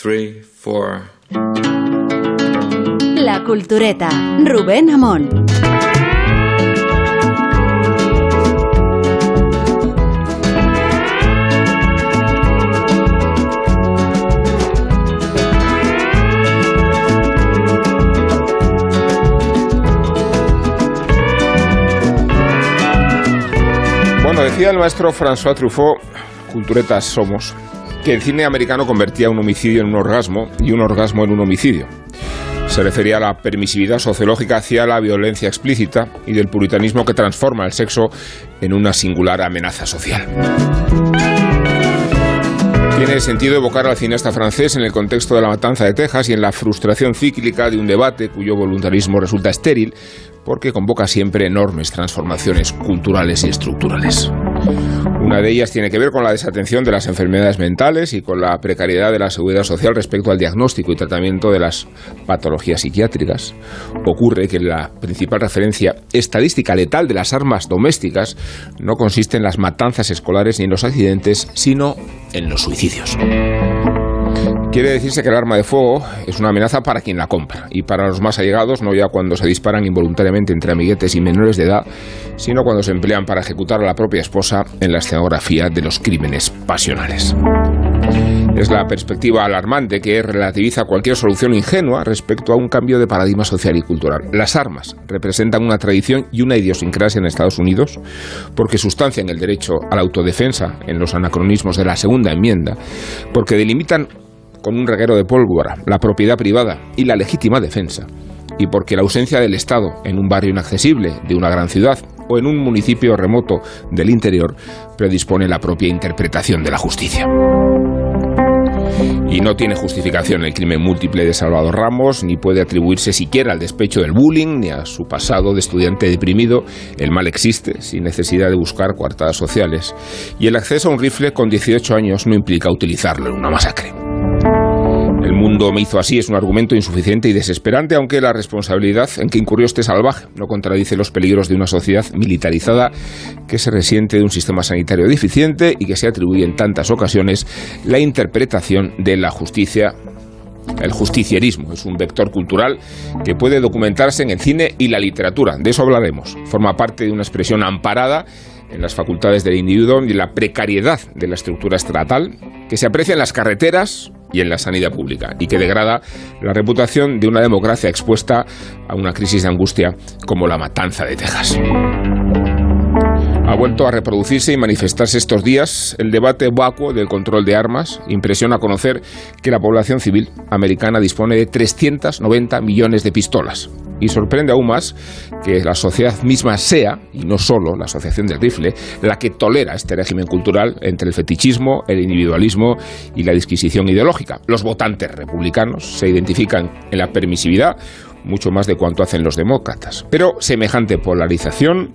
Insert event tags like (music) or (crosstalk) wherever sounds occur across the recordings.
three, four. La Cultureta, Rubén Amón. Bueno, decía el maestro François Truffaut, culturetas somos, el cine americano convertía un homicidio en un orgasmo y un orgasmo en un homicidio. Se refería a la permisividad sociológica hacia la violencia explícita y del puritanismo que transforma el sexo en una singular amenaza social. Tiene sentido evocar al cineasta francés en el contexto de la matanza de Texas y en la frustración cíclica de un debate cuyo voluntarismo resulta estéril porque convoca siempre enormes transformaciones culturales y estructurales. Una de ellas tiene que ver con la desatención de las enfermedades mentales y con la precariedad de la seguridad social respecto al diagnóstico y tratamiento de las patologías psiquiátricas. Ocurre que la principal referencia estadística letal de las armas domésticas no consiste en las matanzas escolares ni en los accidentes, sino en los suicidios. Quiere decirse que el arma de fuego es una amenaza para quien la compra y para los más allegados, no ya cuando se disparan involuntariamente entre amiguetes y menores de edad, sino cuando se emplean para ejecutar a la propia esposa en la escenografía de los crímenes pasionales. Es la perspectiva alarmante que relativiza cualquier solución ingenua respecto a un cambio de paradigma social y cultural. Las armas representan una tradición y una idiosincrasia en Estados Unidos porque sustancian el derecho a la autodefensa en los anacronismos de la segunda enmienda, porque delimitan con un reguero de pólvora la propiedad privada y la legítima defensa, y porque la ausencia del Estado en un barrio inaccesible de una gran ciudad o en un municipio remoto del interior predispone la propia interpretación de la justicia. Y no tiene justificación el crimen múltiple de Salvador Ramos, ni puede atribuirse siquiera al despecho del bullying, ni a su pasado de estudiante deprimido. El mal existe, sin necesidad de buscar coartadas sociales. Y el acceso a un rifle con 18 años no implica utilizarlo en una masacre. Mundo me hizo así es un argumento insuficiente y desesperante, aunque la responsabilidad en que incurrió este salvaje no contradice los peligros de una sociedad militarizada que se resiente de un sistema sanitario deficiente y que se atribuye en tantas ocasiones la interpretación de la justicia el justicierismo es un vector cultural que puede documentarse en el cine y la literatura. De eso hablaremos. Forma parte de una expresión amparada en las facultades del individuo y la precariedad de la estructura estatal que se aprecia en las carreteras y en la sanidad pública y que degrada la reputación de una democracia expuesta a una crisis de angustia como la matanza de Texas. Ha vuelto a reproducirse y manifestarse estos días el debate vacuo del control de armas. Impresiona conocer que la población civil americana dispone de 390 millones de pistolas. Y sorprende aún más que la sociedad misma sea, y no solo la Asociación del Rifle, la que tolera este régimen cultural entre el fetichismo, el individualismo y la disquisición ideológica. Los votantes republicanos se identifican en la permisividad mucho más de cuanto hacen los demócratas. Pero semejante polarización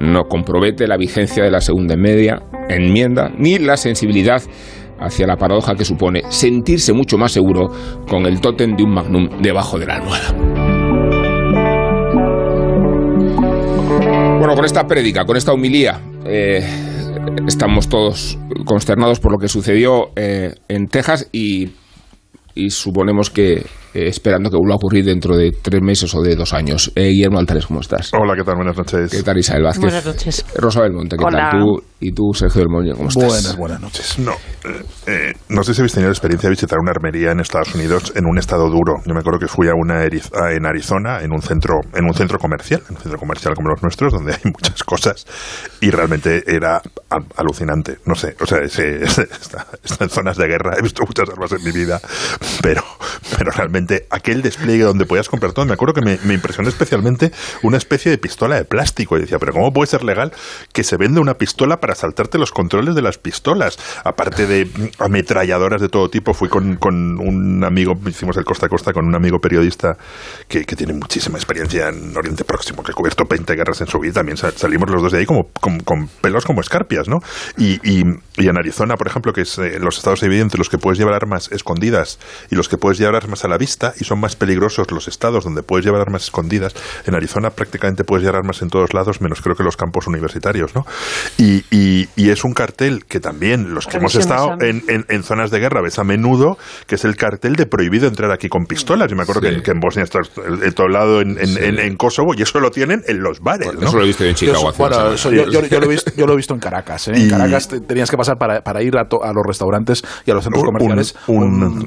no compromete la vigencia de la segunda media, enmienda ni la sensibilidad hacia la paradoja que supone sentirse mucho más seguro con el tótem de un magnum debajo de la almohada. Bueno, con esta prédica, con esta humilía, eh, estamos todos consternados por lo que sucedió eh, en Texas y, y suponemos que eh, esperando que vuelva a ocurrir dentro de tres meses o de dos años. Eh, Guillermo Altares, ¿cómo estás? Hola, ¿qué tal? Buenas noches. ¿Qué tal Isabel Vázquez? Buenas noches. Rosa Belmonte, ¿qué Hola. tal? Tú y tú, Sergio del Molino, ¿cómo estás? Buenas, buenas noches. No, eh, eh, no sé si habéis tenido la experiencia de visitar una armería en Estados Unidos en un estado duro. Yo me acuerdo que fui a una en Arizona, en un centro, en un centro comercial, en un centro comercial como los nuestros, donde hay muchas cosas, y realmente era al- alucinante. No sé, o sea, está, está en zonas de guerra, he visto muchas armas en mi vida, pero, pero realmente aquel despliegue donde podías comprar todo, me acuerdo que me, impresionó especialmente una especie de pistola de plástico. Y decía, pero ¿cómo puede ser legal que se venda una pistola para saltarte los controles de las pistolas? Aparte de ametralladoras de todo tipo, fui con, con un amigo, hicimos el costa a costa con un amigo periodista que, tiene muchísima experiencia en Oriente Próximo, que ha cubierto 20 guerras en su vida. También sa- salimos los dos de ahí como, con, pelos como escarpias, ¿no? Y, y, en Arizona, por ejemplo, que es, eh, los estados entre los que puedes llevar armas escondidas y los que puedes llevar armas a la vista. Vista y son más peligrosos los estados donde puedes llevar armas escondidas. En Arizona prácticamente puedes llevar armas en todos lados, menos creo que los campos universitarios, ¿no? Y, y, es un cartel que también los que hemos estado en, en, zonas de guerra ves a menudo, que es el cartel de prohibido entrar aquí con pistolas. Yo me acuerdo que, en Bosnia está el, todo lado en, en, Kosovo y eso lo tienen en los bares. ¿no? Eso lo he visto en Chicago. Yo, yo, yo, lo he visto, en Caracas. ¿eh? En (laughs) Caracas tenías que pasar para, para ir a, a, los restaurantes y a los centros comerciales un,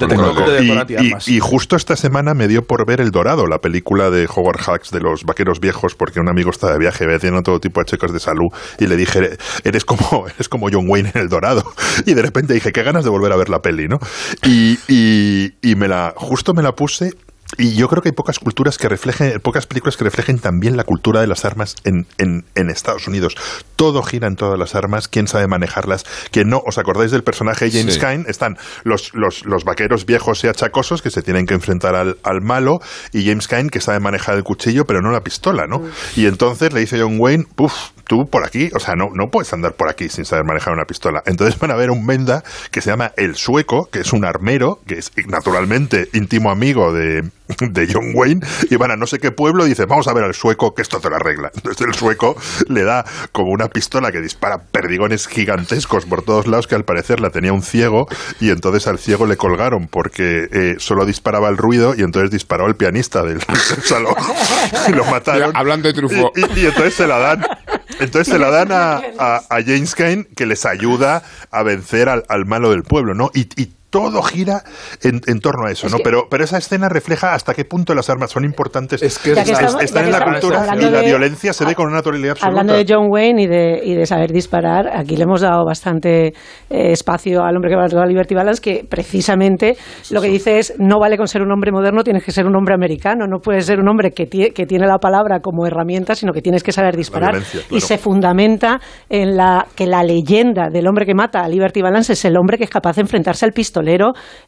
y, justo esta semana me dio por ver El Dorado, la película de Howard Hawks de los vaqueros viejos, porque un amigo está de viaje haciendo todo tipo de checos de salud y le dije, eres como, (laughs) eres como John Wayne en El Dorado. (laughs) Y de repente dije, qué ganas de volver a ver la peli, ¿no? Y, y, y me la, justo me la puse y yo creo que hay pocas culturas que reflejen, pocas películas que reflejen también la cultura de las armas en, en, en Estados Unidos. Todo gira en todas las armas, quién sabe manejarlas, quién no. ¿Os acordáis del personaje James Kine? Están los, los, los, vaqueros viejos y achacosos que se tienen que enfrentar al, al, malo y James Kine que sabe manejar el cuchillo pero no la pistola, ¿no? Mm. Y entonces le dice John Wayne, puf, tú por aquí, o sea, no, no puedes andar por aquí sin saber manejar una pistola. Entonces van a ver un Menda que se llama El Sueco, que es un armero, que es naturalmente íntimo amigo de (laughs) de John Wayne y van a no sé qué pueblo y dice vamos a ver al sueco que esto te lo arregla. (laughs) Entonces el sueco le da como una pistola que dispara perdigones gigantescos por todos lados que al parecer la tenía un ciego y entonces al ciego le colgaron porque eh, solo disparaba el ruido y entonces disparó al pianista del, (laughs) salón y lo mataron. Hablando de trufo. Y, entonces se la dan entonces se la dan a, a, James Kane que les ayuda a vencer al, al malo del pueblo, ¿no? Y, y todo gira en, en torno a eso, ¿no? pero, pero esa escena refleja hasta qué punto las armas son importantes. Es que, están en la cultura y la violencia se ve con una naturalidad absoluta. Hablando de John Wayne y de, y de saber disparar, aquí le hemos dado bastante eh, espacio al hombre que va a Liberty Balance, que precisamente lo que dice es, no vale con ser un hombre moderno, tienes que ser un hombre americano, no puedes ser un hombre que, que tiene la palabra como herramienta, sino que tienes que saber disparar. Y se fundamenta en la que la leyenda del hombre que mata a Liberty Balance es el hombre que es capaz de enfrentarse al pistolero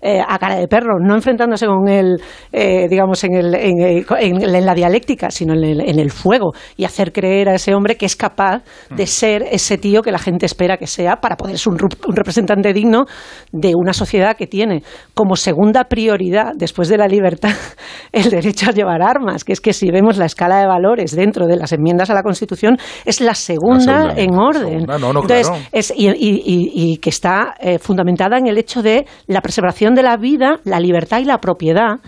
eh, a cara de perro, no enfrentándose con él, eh, digamos, en, el, en, la dialéctica, sino en el, fuego, y hacer creer a ese hombre que es capaz de mm. ser ese tío que la gente espera que sea para poder ser un, representante digno de una sociedad que tiene como segunda prioridad, después de la libertad, (laughs) el derecho a llevar armas, que es que si vemos la escala de valores dentro de las enmiendas a la Constitución, es la segunda, en orden. Entonces, y, que está eh, fundamentada en el hecho de la preservación de la vida, la libertad y la propiedad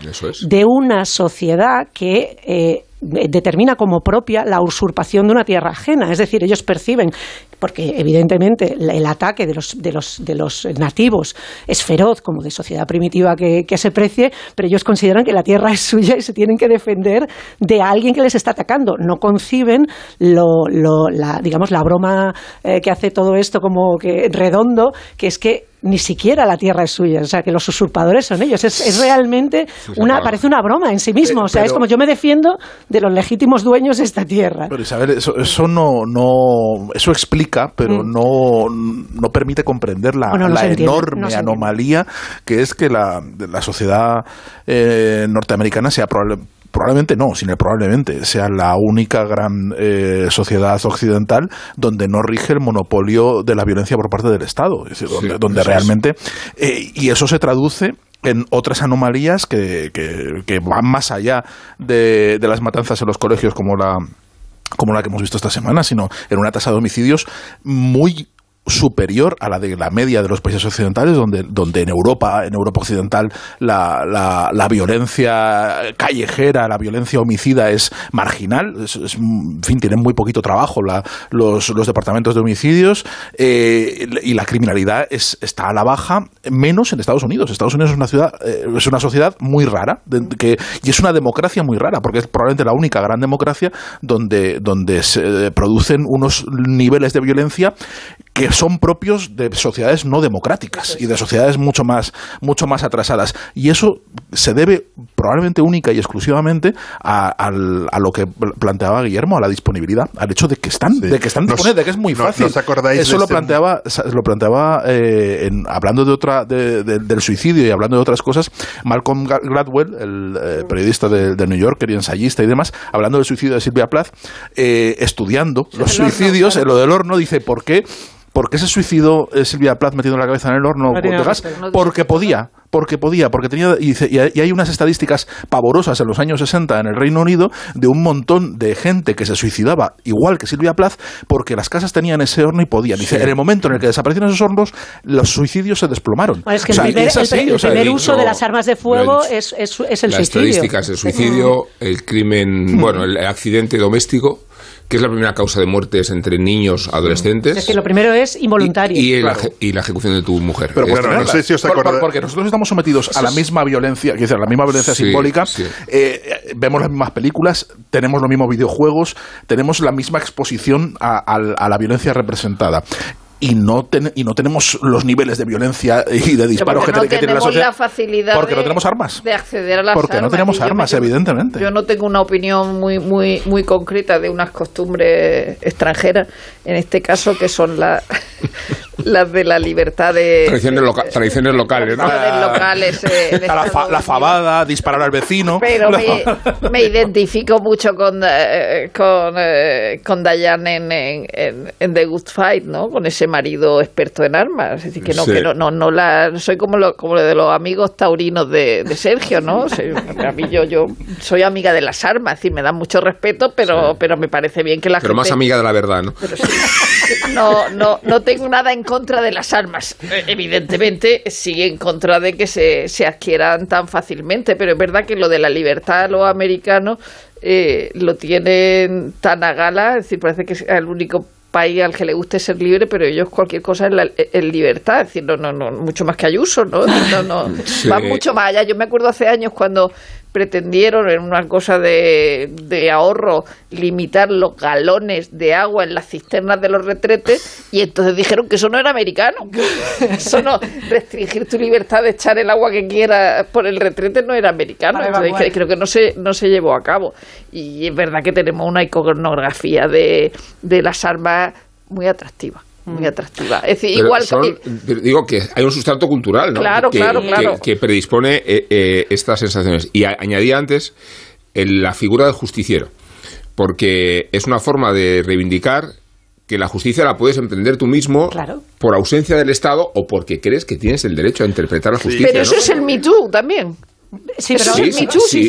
de una sociedad que eh, determina como propia la usurpación de una tierra ajena. Es decir, ellos perciben, porque evidentemente el ataque de los, de los, de los nativos es feroz, como de sociedad primitiva que, se precie, pero ellos consideran que la tierra es suya y se tienen que defender de alguien que les está atacando. No conciben lo, la, digamos, la broma eh, que hace todo esto como que redondo, que es que ni siquiera la tierra es suya, o sea, que los usurpadores son ellos. Es, realmente una, parece una broma en sí mismo, o sea, es como yo me defiendo de los legítimos dueños de esta tierra. Pero Isabel, eso, eso no, no, eso explica, pero mm. no, no permite comprender la, la enorme anomalía que es que la, la sociedad eh, norteamericana sea probablemente probablemente no, sino probablemente sea la única gran eh, sociedad occidental donde no rige el monopolio de la violencia por parte del Estado, es decir, donde, realmente eh, y eso se traduce en otras anomalías que, que, van más allá de, de las matanzas en los colegios como la como la que hemos visto esta semana, sino en una tasa de homicidios muy superior a la de la media de los países occidentales, donde, donde en Europa, en Europa occidental, la, la, violencia callejera, la violencia homicida es marginal, en fin, tienen muy poquito trabajo los, los, departamentos de homicidios eh, y la criminalidad es, está a la baja, menos en Estados Unidos. Estados Unidos es una ciudad, eh, es una sociedad muy rara que, y es una democracia muy rara, porque es probablemente la única gran democracia donde, donde se producen unos niveles de violencia que son propios de sociedades no democráticas y de sociedades mucho más, mucho más atrasadas. Y eso se debe probablemente única y exclusivamente a, lo que planteaba Guillermo, a la disponibilidad, al hecho de que están, de que están disponibles, de que es muy fácil. eso lo este planteaba, lo planteaba eh, hablando de otra, del suicidio y hablando de otras cosas, Malcolm Gladwell, el eh, periodista de, New York, y ensayista y demás, hablando del suicidio de Silvia Plath, eh, estudiando los suicidios, en lo del horno, dice, ¿por qué? ¿Por qué se suicidó eh, Silvia Plath metiendo la cabeza en el horno de gas? Porque podía porque podía, porque tenía, y, y, hay unas estadísticas pavorosas en los años 60 en el Reino Unido de un montón de gente que se suicidaba, igual que Silvia Plath, porque las casas tenían ese horno y podían. Dice, en el momento en el que desaparecieron esos hornos, los suicidios se desplomaron. es que el primer, uso de las armas de fuego es, es, es, el las suicidio. estadísticas, el suicidio, el crimen, bueno, el accidente doméstico que es la primera causa de muertes entre niños adolescentes. Es que lo primero es involuntario. Y, la, ejecución de tu mujer. Pero no sé si os porque nosotros estamos sometidos a la misma violencia, decir, a la misma violencia simbólica, eh, vemos las mismas películas, tenemos los mismos videojuegos, tenemos la misma exposición a la violencia representada y no, y no tenemos los niveles de violencia y de disparos que, tiene la sociedad. facilidad porque no tenemos armas. De acceder a las porque no tenemos armas, evidentemente. Yo no tengo una opinión muy, muy, muy concreta de unas costumbres extranjeras, en este caso que son las (laughs) las de la libertad de... Tradiciones, tradiciones locales, ¿no? locales. Eh, (laughs) la, fabada, disparar al vecino. Pero me, identifico mucho con, eh, con, eh, con Diane en, en, en, The Good Fight, ¿no? Con ese marido experto en armas. Es decir, que no, que no, no, no la, soy como lo, como de los amigos taurinos de, de Sergio, ¿no? a mí yo, yo soy amiga de las armas, es decir, me dan mucho respeto, pero, pero me parece bien que la pero más amiga de la verdad, ¿no? no, no, no tengo nada en contra de las armas. Eh, evidentemente, sí en contra de que se, se adquieran tan fácilmente, pero es verdad que lo de la libertad, los americanos eh, lo tienen tan a gala, es decir, parece que es el único país al que le guste ser libre, pero ellos cualquier cosa es, libertad, es decir, no, no, no, mucho más que Ayuso, ¿no? no, no (laughs) Va mucho más allá. Yo me acuerdo hace años cuando pretendieron en una cosa de, de, ahorro limitar los galones de agua en las cisternas de los retretes y entonces dijeron que eso no era americano, eso no, restringir tu libertad de echar el agua que quieras por el retrete no era americano, entonces creo que no se, no se llevó a cabo. Y es verdad que tenemos una iconografía de, de las armas muy atractiva muy atractiva. Es decir, igual digo que hay un sustrato cultural, ¿no? Claro, que, claro, claro. Que, predispone eh, eh, estas sensaciones. Y añadía antes la figura del justiciero, porque es una forma de reivindicar que la justicia la puedes emprender tú mismo por ausencia del Estado o porque crees que tienes el derecho a interpretar la justicia. Pero eso es el Me Too también. Sí, pero sí, sí,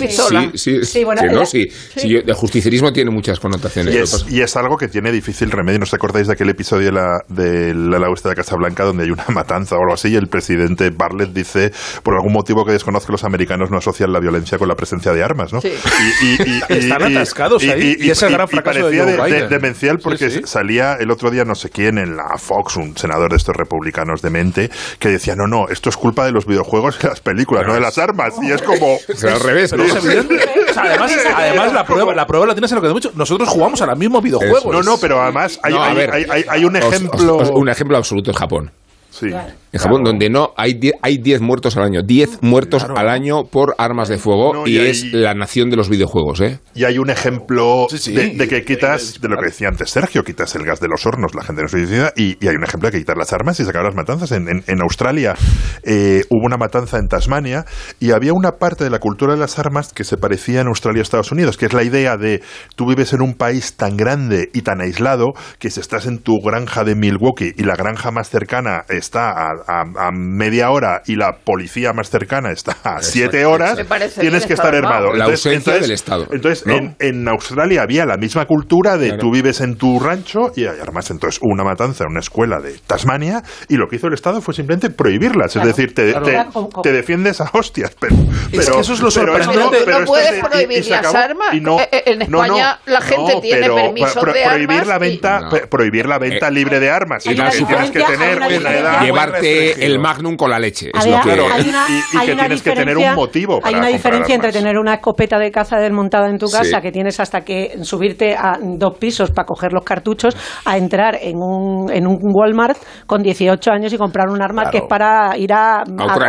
sí, sí, bueno, no, sí, el justicialismo tiene muchas connotaciones. Y es, algo que tiene difícil remedio. ¿No os acordáis de aquel episodio de la, de la, la de Casablanca donde hay una (laughs) matanza o algo así y el presidente Bartlett dice, por algún motivo que desconozco, los americanos no asocian la violencia con la presencia de armas, ¿no? Y, (laughs) Están atascados ahí. Y, ese gran fracaso parecía de, demencial porque salía el otro día no sé quién en la Fox, un senador de estos republicanos de mente, que decía, no, no, esto es culpa de los videojuegos y las películas, no de las armas y es como... (laughs) al revés, ¿no? (laughs) además, además la, prueba, la prueba la tienes en lo que dicho. Nosotros jugamos a los mismos videojuegos. No, no, pero además hay, hay, hay, un ejemplo... un ejemplo absoluto en Japón. En Japón, donde no hay 10 hay diez muertos al año, 10 muertos al año por armas de fuego y, es la nación de los videojuegos. ¿eh? Y hay un ejemplo De, que quitas, de lo que decía antes Sergio, quitas el gas de los hornos, la gente no se suicida, y, y, hay un ejemplo de que quitar las armas y sacar las matanzas. En, en, Australia eh, hubo una matanza en Tasmania y había una parte de la cultura de las armas que se parecía en Australia a Estados Unidos, que es la idea de tú vives en un país tan grande y tan aislado que si estás en tu granja de Milwaukee y la granja más cercana está a, media hora y la policía más cercana está a siete horas, tienes que estar armado. La ausencia del Estado. Entonces, en, Australia había la misma cultura de tú vives en tu rancho y hay armas. Entonces, una matanza en una escuela de Tasmania y lo que hizo el Estado fue simplemente prohibirlas. es decir, te, te, defiendes a hostias. Pero, es que eso es lo sorprendente. no, puedes prohibir las armas. Eh, eh, en España la gente tiene permiso de prohibir armas. La venta, Prohibir la venta eh, libre de armas. Y tienes que tener una edad llevarte el Magnum con la leche. Es lo que... hay una, y, que tienes que tener un motivo. hay una diferencia entre tener una escopeta de caza desmontada en tu casa, que tienes hasta que subirte a dos pisos para coger los cartuchos, a entrar en un, en un Walmart con 18 años y comprar un arma que es para ir a,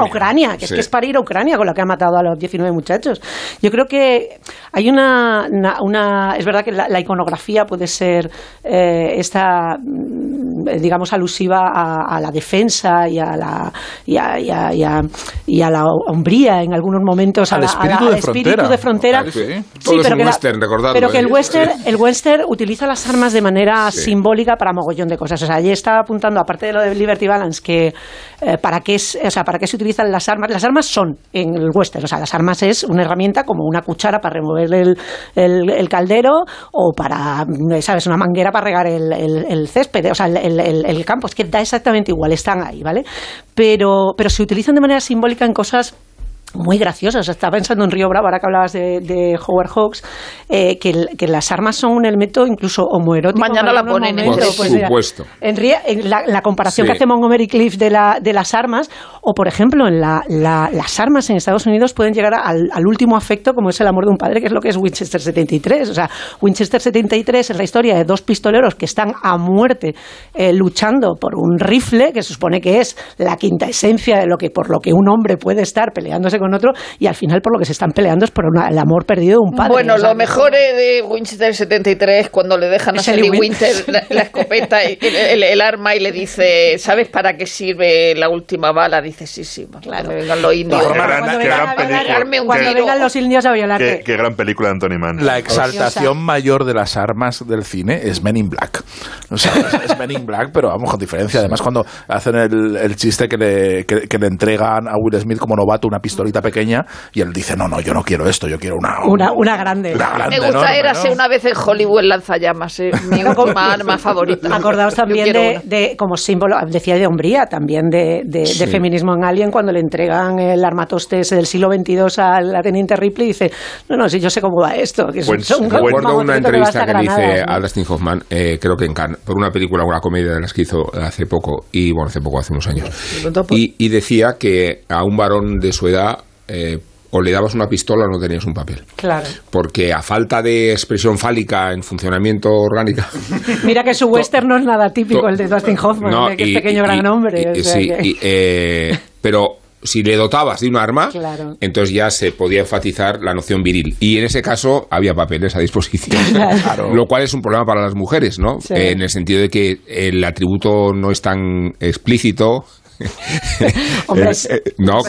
Ucrania. que es que es para ir a Ucrania con la que ha matado a los 19 muchachos. Yo creo que hay una, una, es verdad que la, iconografía puede ser eh, esta, mm, digamos, alusiva a, a la defensa y a la, y a, y a, la hombría en algunos momentos. Al espíritu, de, espíritu de frontera. Sí, pero, que western, pero que el western, el western utiliza las armas de manera simbólica para mogollón de cosas. O sea, allí está apuntando, aparte de lo de Liberty Balance, que eh, para, qué es, o sea, para qué se utilizan las armas. Las armas son en el western, o sea, las armas es una herramienta como una cuchara para remover el, el, caldero o para, ¿sabes?, una manguera para regar el, el césped, o sea, el, campo. Es que da exactamente igual, están ahí, ¿vale? Pero, pero se utilizan de manera simbólica en cosas muy graciosos. Estaba pensando en Río Bravo, ahora que hablabas de, Howard Hawks, eh, que, las armas son un elemento incluso homoerótico. Mañana la ponen en Por pues supuesto. en, la, comparación que hace Montgomery Cliff de, la, de las armas, o por ejemplo, en la, las armas en Estados Unidos pueden llegar al, último afecto, como es el amor de un padre, que es lo que es Winchester 73. O sea, Winchester 73 es la historia de dos pistoleros que están a muerte eh, luchando por un rifle, que se supone que es la quinta esencia de lo que por lo que un hombre puede estar peleándose con otro y al final por lo que se están peleando es por el amor perdido de un padre. Bueno, lo mejor de Winchester 73 cuando le dejan a Sally Winter la, escopeta, y el, arma y le dice, ¿sabes para qué sirve la última bala? Dice, sí, sí, claro. cuando vengan los indios. cuando, vengan los indios a violarte. Qué, gran película de Anthony Mann. La exaltación mayor de las armas del cine es Men in Black. O sea, es, Men in Black, pero vamos, con diferencia. Además, cuando hacen el, el chiste que le, que, que le entregan a Will Smith como novato una pistola pequeña y él dice, no, no, yo no quiero esto, yo quiero una... Una, una grande. Me gusta era una vez en Hollywood lanzallamas, eh, mi arma favorita. Acordaos también de, como símbolo, decía de hombría, también de, de, feminismo en Alien, cuando le entregan el armatoste del siglo XXII a la teniente Ripley y dice, no, no, si yo sé cómo va esto. Que pues, recuerdo una entrevista que, le hice a Dustin Hoffman, eh, creo que en Cannes, por una película, una comedia de las que hizo hace poco, y bueno, hace poco, hace unos años. Y, y decía que a un varón de su edad eh, o le dabas una pistola o no tenías un papel. Claro. Porque a falta de expresión fálica en funcionamiento orgánica. (laughs) Mira que su western no es nada típico, el de Dustin Hoffman, que es pequeño gran hombre. sí, eh, (laughs) pero si le dotabas de un arma, entonces ya se podía enfatizar la noción viril. Y en ese caso había papeles a disposición. (laughs) Lo cual es un problema para las mujeres, ¿no? en el sentido de que el atributo no es tan explícito Hombre, no,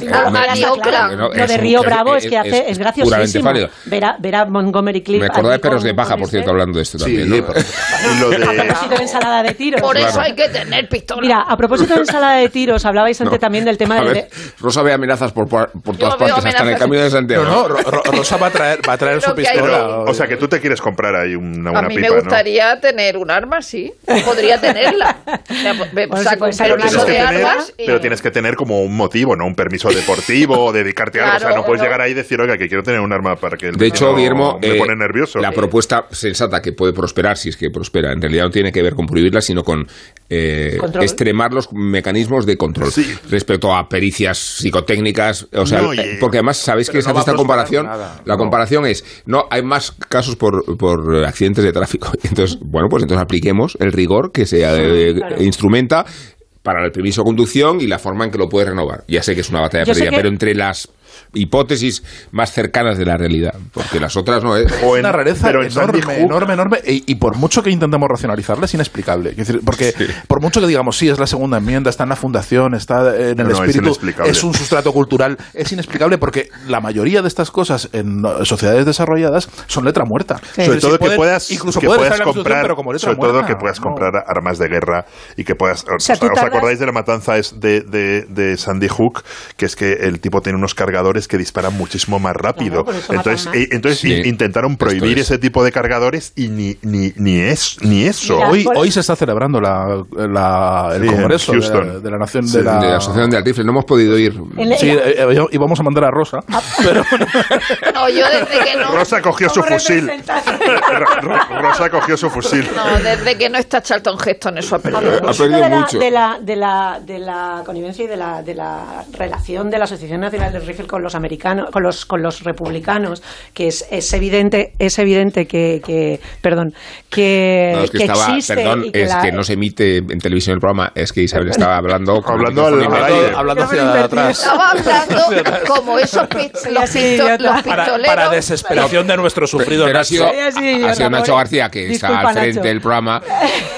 lo de Río Bravo es, que hace, es, graciosísimo. Ver a, ver a, Montgomery Cliff. Me acordaba de Perros de Paja, por cierto, hablando de esto también. ¿no? (laughs) lo de... A propósito de ensalada de tiros. Por eso hay que tener pistola. Mira, a propósito de ensalada de tiros, hablabais antes también del tema de... Rosa ve amenazas por, por todas partes, hasta en el camino de Santiago. No, no, Rosa va a traer, va a traer su pistola. O sea, que tú te quieres comprar ahí una, una A mí me gustaría tener un arma, sí. Podría tenerla. O sea, saco de armas pero tienes que tener como un motivo, ¿no? Un permiso deportivo o (laughs) dedicarte a algo. o sea, no puedes llegar ahí y decir, oiga, que quiero tener un arma para que el De hecho, Guillermo, me pone eh, nervioso. La propuesta sensata que puede prosperar, si es que prospera, en realidad no tiene que ver con prohibirla, sino con eh, extremar los mecanismos de control respecto a pericias psicotécnicas. O sea, porque además sabéis que se hace esta comparación. La comparación es, no, hay más casos por, por accidentes de tráfico. (laughs) Entonces, bueno, pues entonces apliquemos el rigor que se eh, instrumenta para el permiso de conducción y la forma en que lo puede renovar. Ya sé que es una batalla perdida, pero entre las hipótesis más cercanas de la realidad, porque las otras no (laughs) es. una rareza enorme, enorme, enorme, y, por mucho que intentemos racionalizarla es inexplicable. porque por mucho que digamos, sí, es la segunda enmienda, está en la fundación, está en el espíritu, es, un sustrato cultural, es inexplicable porque la mayoría de estas cosas en sociedades desarrolladas son letra muerta. Sobre todo que puedas, incluso que puedas comprar, sobre todo que puedas comprar armas de guerra y que puedas. ¿Os acordáis de la matanza de, de, de Sandy Hook? Que es que el tipo tiene unos cargadores que disparan muchísimo más rápido. entonces, eh, entonces intentaron prohibir ese tipo de cargadores y ni, ni, ni, es, ni eso. hoy, hoy se está celebrando la, la el Congreso de, la Nación de, la... Asociación de Rifle. No hemos podido ir. Sí, eh, eh, íbamos a mandar a Rosa. Ah. (laughs) pero... no, yo desde que no. Rosa cogió su fusil. Rosa cogió su fusil. No, desde que no está Charlton Heston, eso ha perdido, ha perdido mucho. De la, de, la, de la connivencia y de la, de la relación de la Asociación Nacional de Rifle con los americanos, con los, con los republicanos, que es, es evidente, es evidente que, que perdón, que, no, es que, estaba, perdón, es que no se emite en televisión el programa, es que Isabel estaba hablando hablando, al, hablando, hablando hacia atrás. Estaba hablando como esos los. Para, desesperación de nuestro sufrido pero, ha sido, ha sido Nacho García que está al frente del programa,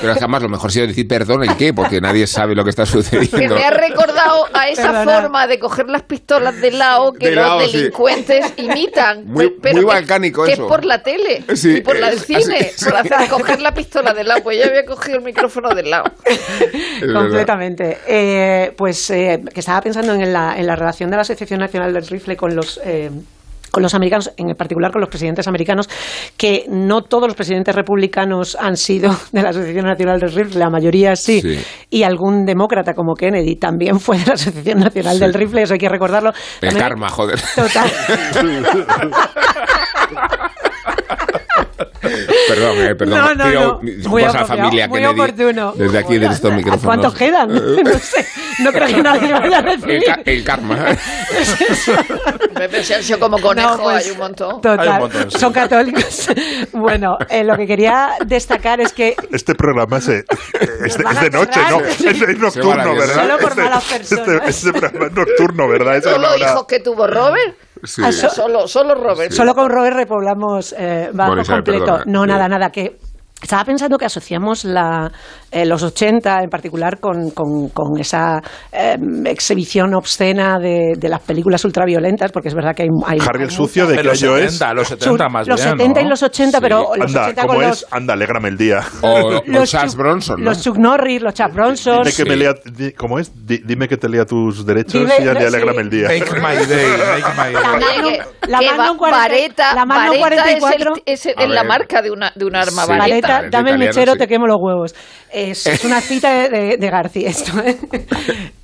pero jamás lo mejor ha sido decir perdón en qué, porque nadie sabe lo que está sucediendo. Que me ha recordado a esa forma de coger las pistolas de lado que los delincuentes imitan. (laughs) Muy, pero muy balcánico que eso. es por la tele sí, y por la del cine, (laughs) por hacer, coger la pistola de lado. Pues yo había cogido el micrófono del lado. (laughs) Completamente. Eh, pues eh, que estaba pensando en la, en la relación de la Asociación Nacional del Rifle con los... Eh, con los americanos, en particular con los presidentes americanos, que no todos los presidentes republicanos han sido de la Asociación Nacional del Rifle, la mayoría sí, y algún demócrata como Kennedy también fue de la Asociación Nacional del Rifle, eso hay que recordarlo. El karma, joder. Total. (laughs) perdón, eh, perdón. No, no, Tío, no. Muy oportuno, familia muy Kennedy, oportuno. Desde aquí, desde estos micrófonos. ¿Cuántos quedan? (laughs) No sé. No creo que nadie lo vaya a recibir. El, ca- el karma. (laughs) Pepe Sergio como conejo, No, pues, hay un montón. Total, Hay un montón, sí. son católicos. (laughs) bueno, eh, lo que quería destacar es que Este programa se, es, de, es de noche. ¿no? Es, es nocturno, ¿verdad? Solo por Este- malas este- personas. Este, programa es nocturno, ¿verdad? Es Solo hora- hijos que tuvo Robert. Sí. Ah, so- Solo, solo Robert. solo con Robert repoblamos eh, bajo Bueno, completo. perdona. no, Sí. nada, nada, que estaba pensando que asociamos la, eh, los 80 en particular con, con- con esa eh, exhibición obscena de, de las películas ultraviolentas, porque es verdad que hay, hay Harry el sucio de qué los año es. 70, los 70 más los bien, 70 y ¿no? los 80, pero los Anda, 80 ¿cómo con es? los, Anda, alégrame el día. O, o (laughs) los Charles Chuck- Bronson, ¿no? los Chuck Norris, los Chuck Bronson. Dime que me Sí. lea, di- ¿Cómo es? Di- dime que te lea tus derechos Dime- y sí. alégrame el día. Make my day, (laughs) make my day. Que- la que Magnum va- 40 vareta, la Magnum vareta es, 44. el- es el- es la ver. marca de, una, de un arma Sí. vareta. Dame el mechero, sí. te quemo los huevos. Es, (laughs) es una cita de, de- de García esto. ¿eh? (laughs)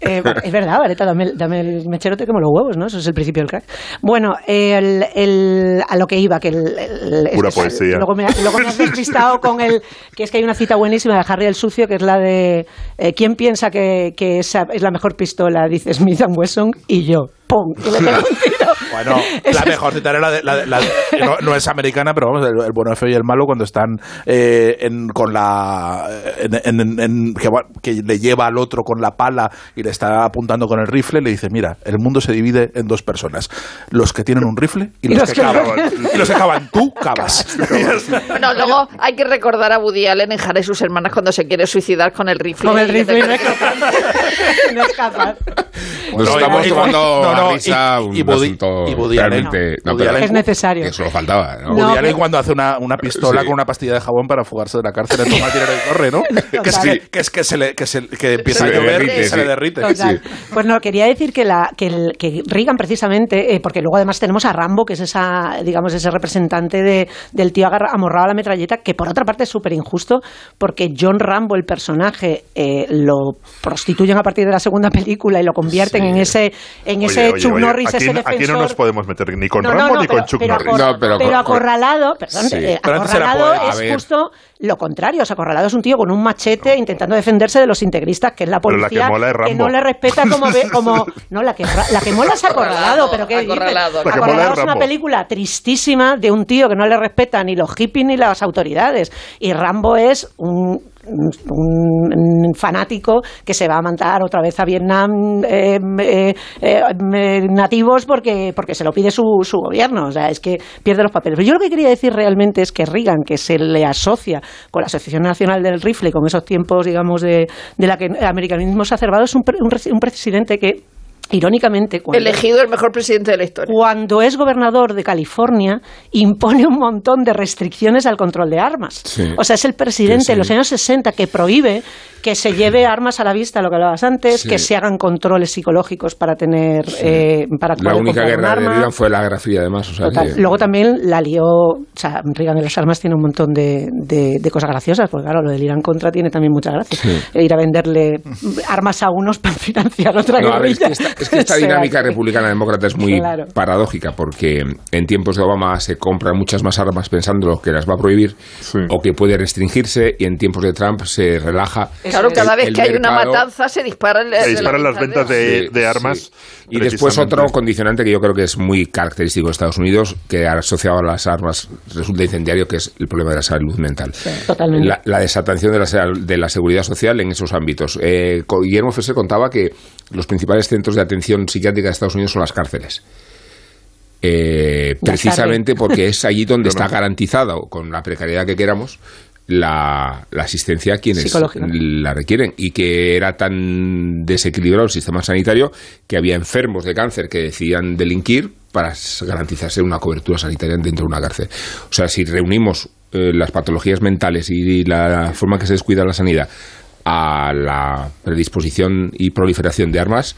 Eh, es verdad, Vareta, dame, el- dame el mechero, te quemo los huevos, ¿no? Eso es el principio del crack. Bueno, el, el- a lo que iba, que el... Pura es poesía. Luego me, luego me has despistado con el... Que es que hay una cita buenísima de Harry el Sucio, que es la de... eh, ¿Quién piensa que, que esa es la mejor pistola? Dice Smith Wesson y yo. ¡Pum! Y le pego un (laughs) tiro. Bueno, la mejor cita era la de, la de- la de- no, no es americana, pero vamos, el, el bueno, el feo y el malo cuando están eh, en, con la en, en- en- que, va- que le lleva al otro con la pala y le está apuntando con el rifle, le dice, mira, el mundo se divide en dos personas, los que tienen un rifle y, los, que, cavan. Y los que cavan, tú cavas. (laughs) Bueno, luego hay que recordar a Woody Allen en Harry y sus hermanas cuando se quiere suicidar con el rifle. Con el rifle y que (laughs) (laughs) no es capaz. No. Nos No, estamos y- tomando no, no, a risa y- un y Woody- asunto y Woody realmente... Woody pero- Es necesario. Que solo faltaba, ¿no? No, Woody Allen cuando hace una, una pistola Sí. con una pastilla de jabón para fugarse de la cárcel, toma el dinero y corre, ¿no? (laughs) que, es que, que es que se le, que se, que empieza Se a le llover derrite, y se le derrite. Pues no, quería decir que, la, que, el- que Reagan precisamente, eh, porque luego además tenemos a Rambo, que es esa, digamos, ese representante de, del tío agarra- amorrado a la metralleta, que por otra parte es súper injusto, porque John Rambo, el personaje, eh, lo prostituyen a partir de la segunda película y lo convierten Sí. en ese, en Oye, ese oye, Chuck oye, Norris, aquí, ese defensor. aquí no nos podemos meter ni con No, Rambo no, ni pero- con Chuck pero Norris. acor- No, pero acorralado, perdón, Sí. eh, acorralado es justo lo contrario. O sea, acorralado es un tío con un machete intentando defenderse de los integristas, que es la Pero la que policía mola es Rambo. no le respeta como ve, (laughs) como no la que la que mola es acorralado, pero qué dices? Acorralado. La que mola Acorralado es es una película tristísima de un tío que no le respeta ni los hippies ni las autoridades y Rambo es un un fanático que se va a mandar otra vez a Vietnam eh, eh, eh, nativos porque, porque se lo pide su, su gobierno. O sea, es que pierde los papeles. Pero yo lo que quería decir realmente es que Reagan, que se le asocia con la Asociación Nacional del Rifle, con esos tiempos, digamos, de, de la que americanismo exacerbado, es un, un, un presidente que, irónicamente, cuando, Elegido el mejor presidente de la historia. cuando es gobernador de California, impone un montón de restricciones al control de armas. Sí. O sea, es el presidente Sí, sí. en los años 60 que prohíbe que se lleve armas a la vista, lo que hablabas antes, Sí. que se hagan controles psicológicos para tener, eh, para La única guerra de. Reagan fue la Guerra Fría, además. O sea, Total. que- Luego también la lió, o sea, Reagan de las armas tiene un montón de, de- de cosas graciosas, porque claro, lo del Irán contra tiene también mucha gracia. Sí. Eh, Ir a venderle armas a unos (laughs) para financiar otra No, a ver, es guerrilla. Es que esta (laughs) dinámica republicana-demócrata es muy paradójica porque en tiempos de Obama se compran muchas más armas pensando que las va a prohibir o que puede restringirse y en tiempos de Trump se relaja. Claro, cada vez que hay una matanza se disparan, las ventas de, armas. Y después otro condicionante que yo creo que es muy característico de Estados Unidos, que asociado a las armas resulta incendiario, que es el problema de la salud mental. La, la, desatención de la, de la seguridad social en esos ámbitos. Eh, Guillermo Fesser contaba que los principales centros de atención psiquiátrica de Estados Unidos son las cárceles. Eh, precisamente porque es allí donde (laughs) está garantizado, con la precariedad que queramos, la, asistencia a quienes la requieren y que era tan desequilibrado el sistema sanitario que había enfermos de cáncer que decían delinquir para garantizarse una cobertura sanitaria dentro de una cárcel. O sea, si reunimos eh, las patologías mentales y la forma que se descuida la sanidad a la predisposición y proliferación de armas,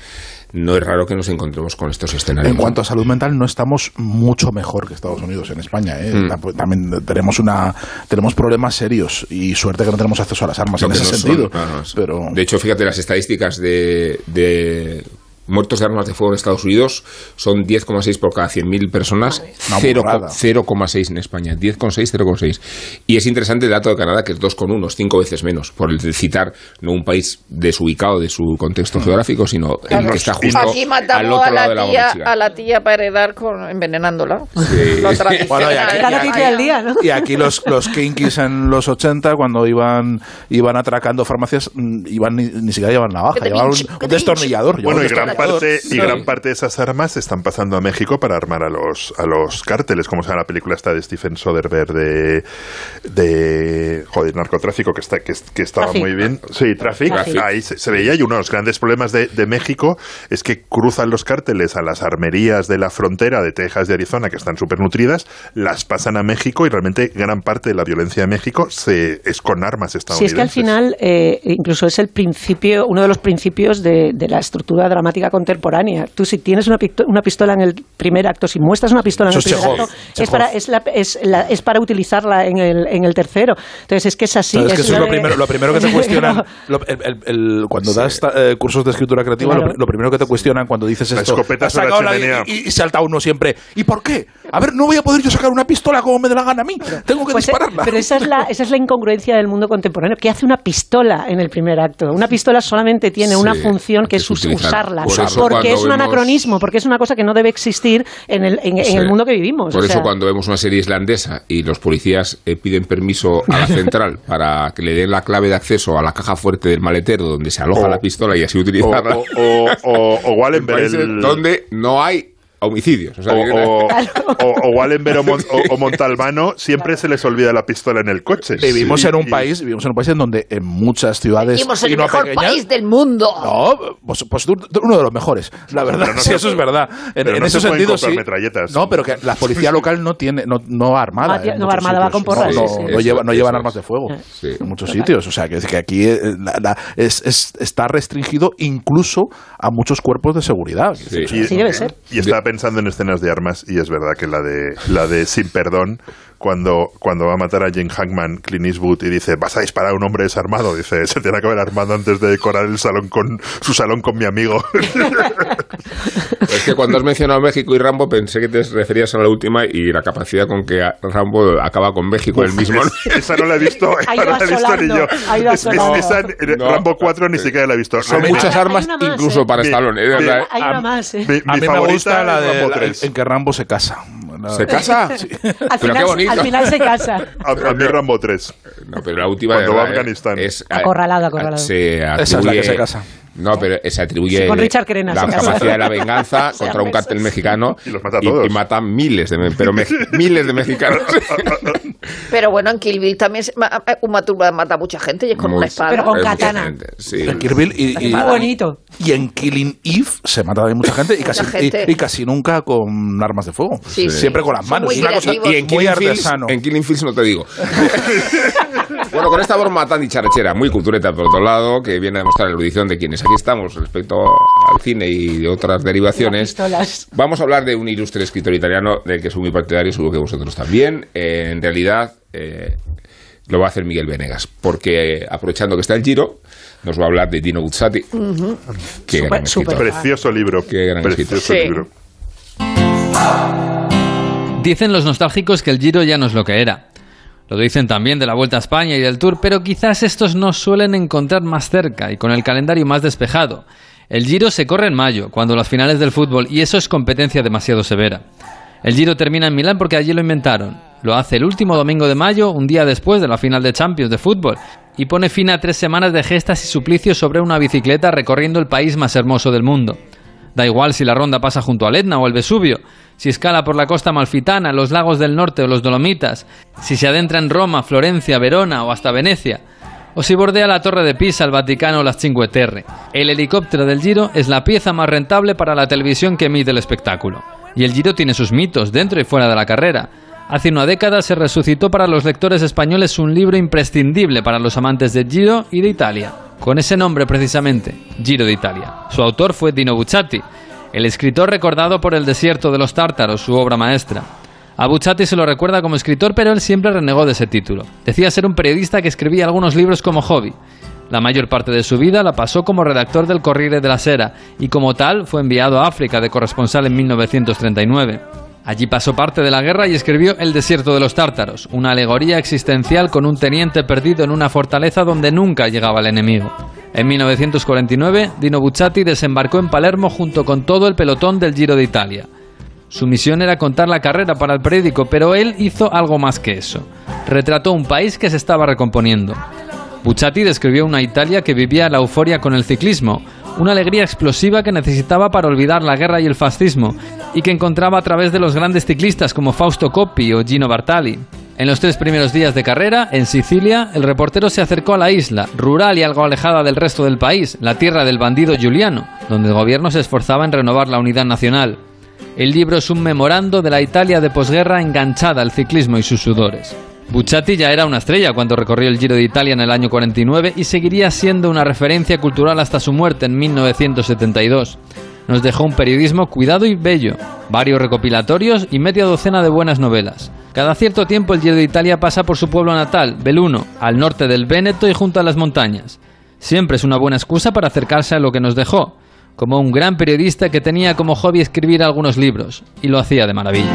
no es raro que nos encontremos con estos escenarios. En cuanto a salud mental, no estamos mucho mejor que Estados Unidos en España. ¿eh? Mm. También tenemos una tenemos problemas serios y suerte que no tenemos acceso a las armas en ese sentido. pero... De hecho, fíjate las estadísticas de, de muertos de armas de fuego en Estados Unidos son 10,6 por cada 100.000 personas, 0,6 en España, 10,6, 0,6. Y es interesante el dato de Canadá, que es 2,1, 5 veces menos, por el de citar no un país desubicado de su contexto mm. geográfico, sino el que está justo Aquí al otro a la lado tía, de la A la tía para heredar con, envenenándola. Sí. (laughs) bueno, y aquí, día, ¿no? Y aquí los, los kinkis en los 80, cuando iban, iban atracando farmacias, mm, iban ni, ni siquiera llevaban navaja, llevaban un, destornillador. Bueno, y gran parte, y gran parte de esas armas están pasando a México para armar a los, a los cárteles, como se llama la película esta de Stephen Soderbergh de, de joder, narcotráfico, que, está, que, estaba muy bien. Sí, tráfico. Ahí se, veía, y uno de los grandes problemas de, de, México es que cruzan los cárteles a las armerías de la frontera de Texas y Arizona, que están súper nutridas, las pasan a México y realmente gran parte de la violencia de México se, es con armas estadounidenses. Sí, es que al final, eh, incluso es el principio, uno de los principios de, de la estructura dramática contemporánea. Tú si tienes una, una, pistola en el primer acto, si muestras una pistola en el primer acto, es para, es, la, es, la, es, para utilizarla en el, en el tercero. Entonces es que es así. es, que eso es lo, primero, lo primero que te (laughs) cuestionan el, cuando das eh, cursos de escritura creativa, lo, primero que te cuestionan cuando dices esto, escopeta la y, y, salta uno siempre. ¿Y por qué? A ver, no voy a poder yo sacar una pistola como me dé la gana a mí. Tengo que pues, eh, dispararla. Pero esa es, la, esa es la incongruencia del mundo contemporáneo. ¿Qué hace una pistola en el primer acto? Una pistola solamente tiene una función que es usarla porque es un anacronismo, porque es una cosa que no debe existir en el, en, el mundo que vivimos. Por eso cuando vemos una serie islandesa y los policías eh, piden permiso a la central (laughs) para que le den la clave de acceso a la caja fuerte del maletero donde se aloja la pistola y así utilizarla. O, o, o, o (laughs) Wallenberg. Donde no hay homicidios. O, o, Wallenberg o, (laughs) Montalbano siempre se les olvida la pistola en el coche. Vivimos en un país, vivimos en un país en donde en muchas ciudades vivimos en el mejor país del mundo. No, pues, pues uno de los mejores, la verdad. sí, eso es verdad. En, ese sentido sí. No, pero que la policía (laughs) local no tiene no, no armada. No, no armada va con porras. No, llevan armas de fuego en muchos sitios. O sea, que, que aquí eh, es, está restringido incluso a muchos cuerpos de seguridad. Sí, debe ser. Y está pensando en escenas de armas y es verdad que la de la de Sin Perdón cuando, cuando va a matar a Jane Hackman, Clint Eastwood, y dice, vas a disparar a un hombre desarmado, dice, se tiene que haber armado antes de decorar el salón con su salón con mi amigo. (laughs) es que cuando has mencionado México y Rambo pensé que te referías a la última y la capacidad con que Rambo acaba con México el mismo. esa no la he visto, no la he visto ni yo. esa, Rambo 4 ni siquiera la he visto. Son muchas armas, incluso para Stallone. hay una más. Mi, a mí me gusta la de en que Rambo se casa. ¿Se casa? (laughs) Pero qué bonito. Al final se casa. (laughs) A, mí Rambo 3. No, pero la última Cuando va a Afganistán. Es, acorralado, acorralado. Se atribuye, Esa es la que se casa. No, pero se atribuye con Richard Crenna, la capacidad de la venganza (laughs) contra un cartel mexicano y los mata a todos. Y, mata miles de, pero (laughs) miles de mexicanos. (laughs) pero bueno, en Kill Bill también Uma Thurman mata a mucha gente y es con una espada. Pero con katana. Sí. En Kill Bill y, y, muy bonito. Y en Killing Eve se mata a mucha gente y casi, Y, casi nunca con armas de fuego. Sí, Siempre con las manos. Una cosa, y en Killing, Fields, en Killing Fields no te digo. bueno, con esta broma tan dicharachera, muy cultureta por otro lado, que viene a demostrar la erudición de quienes aquí estamos respecto al cine y de otras derivaciones. Vamos a hablar de un ilustre escritor italiano del que soy muy partidario, seguro que vosotros también. en realidad, eh, lo va a hacer Miguel Venegas, porque aprovechando que está el Giro, nos va a hablar de Dino Buzzati. Qué gran Precioso libro. Qué gran Precioso libro. Dicen los nostálgicos que el Giro ya no es lo que era. Lo dicen también de la Vuelta a España y del Tour, pero quizás estos nos suelen encontrar más cerca y con el calendario más despejado. El Giro se corre en mayo, cuando las finales del fútbol, y eso es competencia demasiado severa. El Giro termina en Milán porque allí lo inventaron. Lo hace el último domingo de mayo, un día después de la final de Champions de fútbol, y pone fin a tres semanas de gestas y suplicios sobre una bicicleta recorriendo el país más hermoso del mundo. Da igual si la ronda pasa junto al Etna o el Vesubio, si escala por la costa malfitana, los lagos del norte o los Dolomitas, si se adentra en Roma, Florencia, Verona o hasta Venecia, o si bordea la Torre de Pisa, el Vaticano o las Cinque Terre. El helicóptero del Giro es la pieza más rentable para la televisión que emite el espectáculo. Y el Giro tiene sus mitos, dentro y fuera de la carrera. Hace una década se resucitó para los lectores españoles un libro imprescindible para los amantes de Giro y de Italia con ese nombre precisamente, Giro de Italia. Su autor fue Dino Bucciati, el escritor recordado por El desierto de los tártaros, su obra maestra. A se lo recuerda como escritor, pero él siempre renegó de ese título. Decía ser un periodista que escribía algunos libros como hobby. La mayor parte de su vida la pasó como redactor del Corriere della Sera y como tal fue enviado a África de corresponsal en 1939. Allí pasó parte de la guerra y escribió El desierto de los tártaros, una alegoría existencial con un teniente perdido en una fortaleza donde nunca llegaba el enemigo. En 1949, Dino Bucciati desembarcó en Palermo junto con todo el pelotón del Giro de Italia. Su misión era contar la carrera para el periódico, pero él hizo algo más que eso. Retrató un país que se estaba recomponiendo. Bucciati describió una Italia que vivía la euforia con el ciclismo, una alegría explosiva que necesitaba para olvidar la guerra y el fascismo, y que encontraba a través de los grandes ciclistas como Fausto Coppi o Gino Bartali. En los tres primeros días de carrera, en Sicilia, el reportero se acercó a la isla, rural y algo alejada del resto del país, la tierra del bandido Giuliano, donde el gobierno se esforzaba en renovar la unidad nacional. El libro es un memorando de la Italia de posguerra enganchada al ciclismo y sus sudores. Bucciati ya era una estrella cuando recorrió el Giro de Italia en el año 49 y seguiría siendo una referencia cultural hasta su muerte en 1972. Nos dejó un periodismo cuidado y bello, varios recopilatorios y media docena de buenas novelas. Cada cierto tiempo el Giro de Italia pasa por su pueblo natal, Belluno, al norte del Véneto y junto a las montañas. Siempre es una buena excusa para acercarse a lo que nos dejó, como un gran periodista que tenía como hobby escribir algunos libros, y lo hacía de maravilla.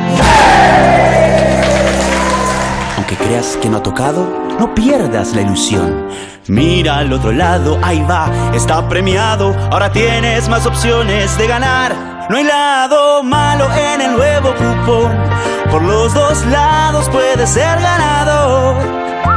Aunque creas que no ha tocado, no pierdas la ilusión. Mira al otro lado, ahí va, está premiado. Ahora tienes más opciones de ganar. No hay lado malo en el nuevo cupón. Por los dos lados puedes ser ganador.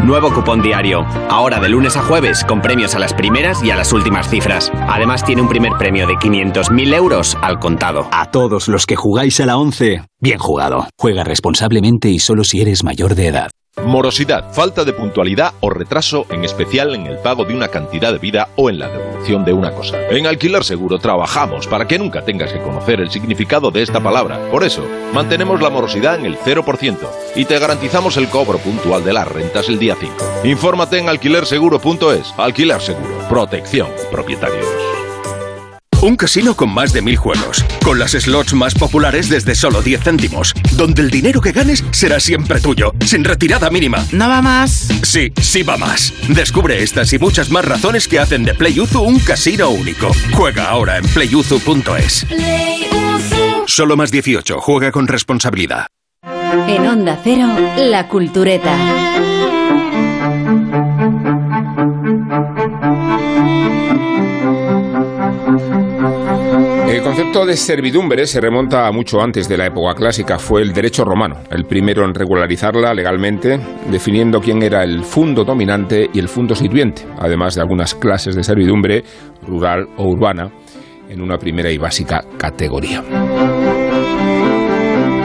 Nuevo cupón diario. Ahora de lunes a jueves con premios a las primeras y a las últimas cifras. Además tiene un primer premio de 500.000 euros al contado. A todos los que jugáis a la 11, bien jugado. Juega responsablemente y solo si eres mayor de edad. Morosidad, falta de puntualidad o retraso, en especial en el pago de una cantidad de vida o en la devolución de una cosa. En Alquiler Seguro trabajamos para que nunca tengas que conocer el significado de esta palabra. Por eso, mantenemos la morosidad en el 0% y te garantizamos el cobro puntual de las rentas el día 5. Infórmate en alquilerseguro.es. Alquiler Seguro. Protección. Propietarios. Un casino con más de mil juegos, con las slots más populares desde solo 10 céntimos, donde el dinero que ganes será siempre tuyo, sin retirada mínima. ¿No va más? Sí, sí va más. Descubre estas y muchas más razones que hacen de PlayUzu un casino único. Juega ahora en playuzu.es. Solo más 18. Juega con responsabilidad. En Onda Cero, La Cultureta. Concepto de servidumbre se remonta a mucho antes de la época clásica. Fue el derecho romano, el primero en regularizarla legalmente, definiendo quién era el fundo dominante y el fundo sirviente, además de algunas clases de servidumbre rural o urbana, en una primera y básica categoría.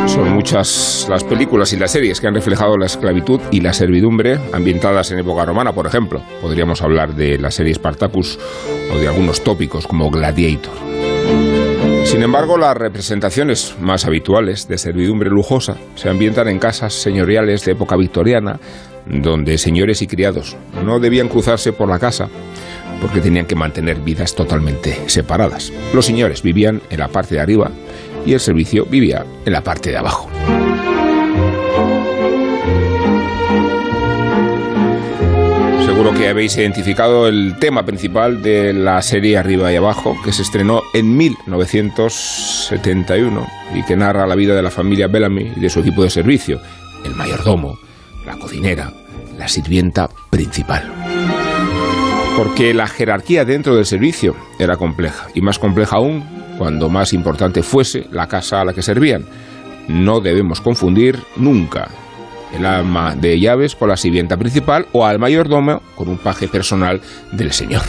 Son muchas las películas y las series que han reflejado la esclavitud y la servidumbre ambientadas en época romana, por ejemplo. Podríamos hablar de la serie Spartacus o de algunos tópicos como Gladiator. Sin embargo, las representaciones más habituales de servidumbre lujosa se ambientan en casas señoriales de época victoriana, donde señores y criados no debían cruzarse por la casa porque tenían que mantener vidas totalmente separadas. Los señores vivían en la parte de arriba y el servicio vivía en la parte de abajo. Seguro que habéis identificado el tema principal de la serie Arriba y Abajo, que se estrenó en 1971 y que narra la vida de la familia Bellamy y de su equipo de servicio, el mayordomo, la cocinera, la sirvienta principal. Porque la jerarquía dentro del servicio era compleja, y más compleja aún cuando más importante fuese la casa a la que servían. No debemos confundir nunca el ama de llaves con la sirvienta principal o al mayordomo con un paje personal del señor.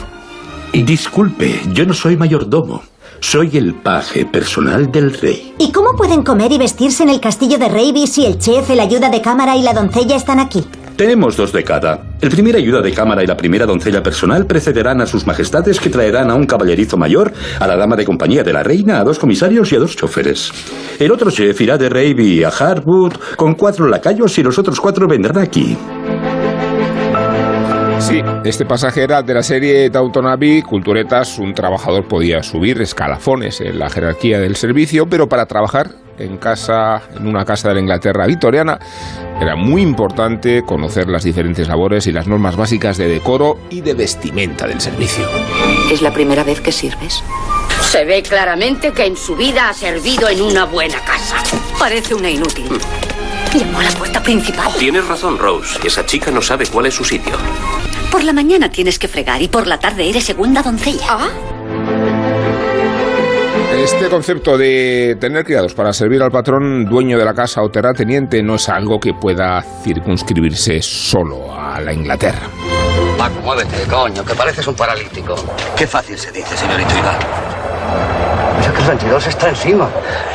Y disculpe, yo no soy mayordomo. Soy el paje personal del rey. ¿Y cómo pueden comer y vestirse en el castillo de Raby si el chef, el ayuda de cámara y la doncella están aquí? Tenemos dos de cada. El primer ayuda de cámara y la primera doncella personal precederán a sus majestades que traerán a un caballerizo mayor, a la dama de compañía de la reina, a dos comisarios y a dos choferes. El otro chef irá de Raby a Harwood con cuatro lacayos y los otros cuatro vendrán aquí. Sí, este pasaje era de la serie Downton Abbey, Culturetas, un trabajador podía subir escalafones en la jerarquía del servicio, pero para trabajar en casa, en una casa de la Inglaterra victoriana, era muy importante conocer las diferentes labores y las normas básicas de decoro y de vestimenta del servicio. ¿Es la primera vez que sirves? Se ve claramente que en su vida ha servido en una buena casa. Parece una inútil. Llamó a la puerta principal. Tienes razón, Rose. Esa chica no sabe cuál es su sitio. Por la mañana tienes que fregar y por la tarde eres segunda doncella. ¿Ah? Este concepto de tener criados para servir al patrón, dueño de la casa o terrateniente, no es algo que pueda circunscribirse solo a la Inglaterra. Paco, muévete, coño, que pareces un paralítico. Qué fácil se dice, señorito Iván. Ya que el 22 está encima.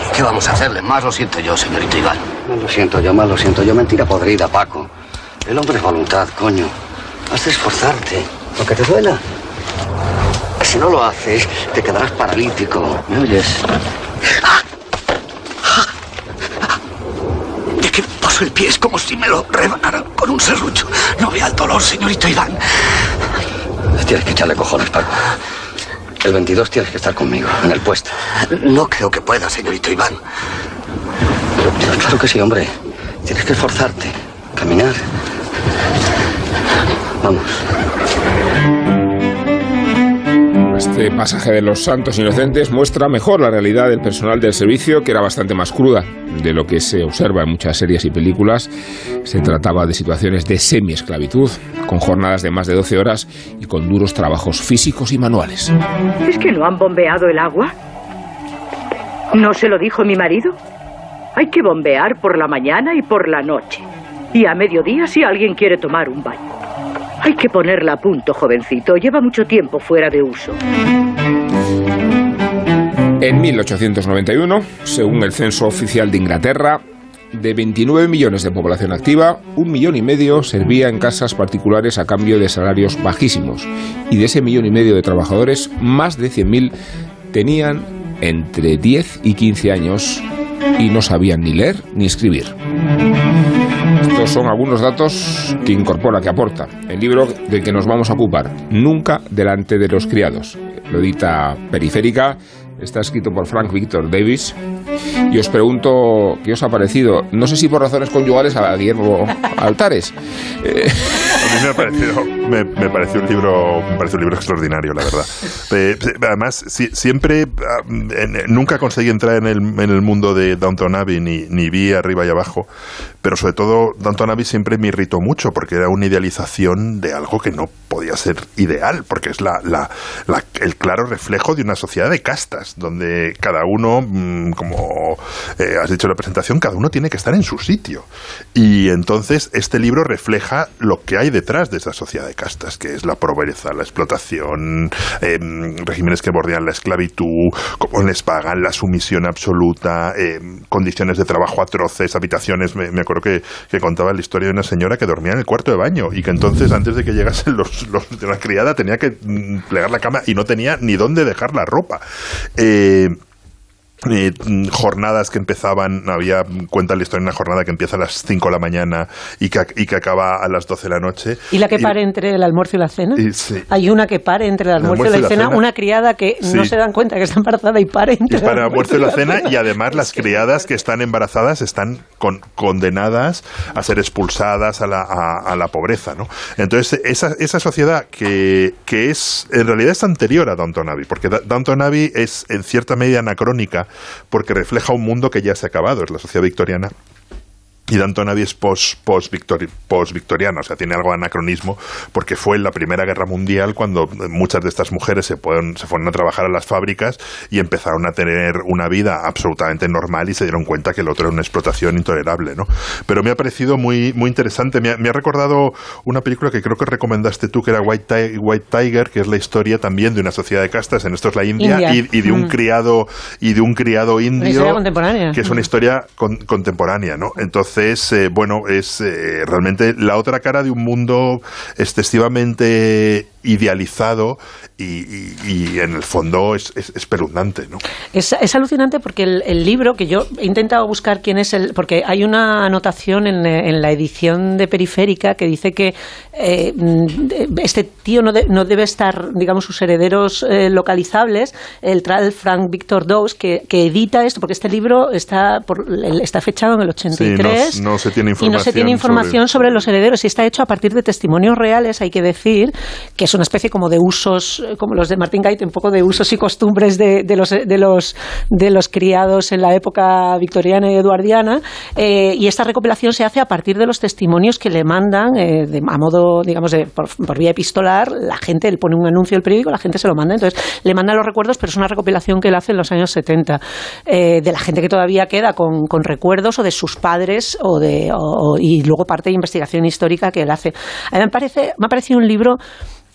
¿Y qué vamos a hacerle? Más lo siento yo, señorito Iván. Más lo siento yo, más lo siento yo. Mentira podrida, Paco. El hombre es voluntad, coño. Has de esforzarte, que te duela. Si no lo haces, te quedarás paralítico. ¿Me oyes? De que paso el pie es como si me lo rebanaran con un serrucho. No vea el dolor, señorito Iván. Tienes que echarle cojones, Paco. El 22 tienes que estar conmigo, en el puesto. No creo que pueda, señorito Iván. Claro que sí, hombre. Tienes que esforzarte, caminar. Vamos. Este pasaje de los santos inocentes muestra mejor la realidad del personal del servicio, que era bastante más cruda de lo que se observa en muchas series y películas. Se trataba de situaciones de semi-esclavitud, con jornadas de más de 12 horas y con duros trabajos físicos y manuales. ¿Es que no han bombeado el agua? ¿No se lo dijo mi marido? Hay que bombear por la mañana y por la noche. Y a mediodía si alguien quiere tomar un baño. Hay que ponerla a punto, jovencito. Lleva mucho tiempo fuera de uso. En 1891, según el censo oficial de Inglaterra, de 29 millones de población activa, un millón y medio servía en casas particulares a cambio de salarios bajísimos. Y de ese millón y medio de trabajadores, más de 100.000 tenían entre 10 y 15 años y no sabían ni leer ni escribir. Estos son algunos datos que incorpora, que aporta el libro del que nos vamos a ocupar, Nunca delante de los criados. Lo edita Periférica, está escrito por Frank Victor Davis. Y os pregunto qué os ha parecido, no sé si por razones conyugales a Guillermo Altares. (laughs) A mí me ha parecido, me, pareció un libro, me pareció un libro extraordinario, la verdad. (laughs) además, siempre, ah, nunca conseguí entrar en el, en el mundo de Downton Abbey, ni, ni vi arriba y abajo, pero sobre todo Downton Abbey siempre me irritó mucho, porque era una idealización de algo que no podía ser ideal, porque es la, la, el claro reflejo de una sociedad de castas, donde cada uno, mm, como eh, has dicho en la presentación, cada uno tiene que estar en su sitio. Y entonces este libro refleja lo que hay detrás de esa sociedad de castas, que es la pobreza, la explotación, em, regímenes que bordean la esclavitud, cómo les pagan, la sumisión absoluta, em, condiciones de trabajo atroces, habitaciones. Me, acuerdo que, contaba la historia de una señora que dormía en el cuarto de baño y que entonces, antes de que llegasen los, de la criada, tenía que mm, plegar la cama y no tenía ni dónde dejar la ropa. Eh, eh, jornadas que empezaban, había, cuenta la historia, una jornada que empieza a las 5 de la mañana y que, y que acaba a las 12 de la noche. ¿Y la que pare entre el almuerzo y la cena? Hay una que pare entre el almuerzo, y la, cena, una criada que no se dan cuenta que está embarazada y pare entre el almuerzo y la, cena. Y además las (laughs) criadas que están embarazadas están condenadas a ser expulsadas a la, a, la pobreza, ¿no? Entonces, esa, esa sociedad que, que es, en realidad es anterior a Downton Abbey, porque Downton Abbey es en cierta medida anacrónica porque refleja un mundo que ya se ha acabado, es la sociedad victoriana y Danton Abbey es post-victoriano, o sea, tiene algo de anacronismo, porque fue en la Primera Guerra Mundial cuando muchas de estas mujeres se, fueron, se fueron a trabajar a las fábricas y empezaron a tener una vida absolutamente normal y se dieron cuenta que el otro era una explotación intolerable, ¿no? Pero me ha parecido muy, muy interesante, me ha, me ha recordado una película que creo que recomendaste tú, que era White, White, Tiger, que es la historia también de una sociedad de castas, en esto es la India, Y, de un mm. criado y de un criado indio, que es una historia contemporánea, ¿no? Entonces es eh, bueno, es eh, realmente la otra cara de un mundo excesivamente idealizado y, en el fondo es, es espeluznante. ¿no? Es, es, alucinante porque el, libro, que yo he intentado buscar quién es el. porque hay una anotación en, en la edición de Periférica que dice que eh, este tío no, no, debe estar, digamos, sus herederos eh, localizables, el tal Frank Victor Dawes, que, que, edita esto, porque este libro está, por, está fechado en el 83 sí, no, se tiene información y no se tiene información sobre... sobre los herederos y está hecho a partir de testimonios reales, hay que decir, que es una especie como de usos como los de Martin Gait, un poco de usos y costumbres de, los, de, los, de los criados en la época victoriana y eduardiana. Eh, y esta recopilación se hace a partir de los testimonios que le mandan eh, a modo, digamos, de, por, vía epistolar. La gente, él pone un anuncio del periódico, la gente se lo manda. Entonces, le manda los recuerdos, pero es una recopilación que él hace en los años 70 eh, de la gente que todavía queda con, con recuerdos o de sus padres o de, y luego parte de investigación histórica que él hace. Me, parece, me ha parecido un libro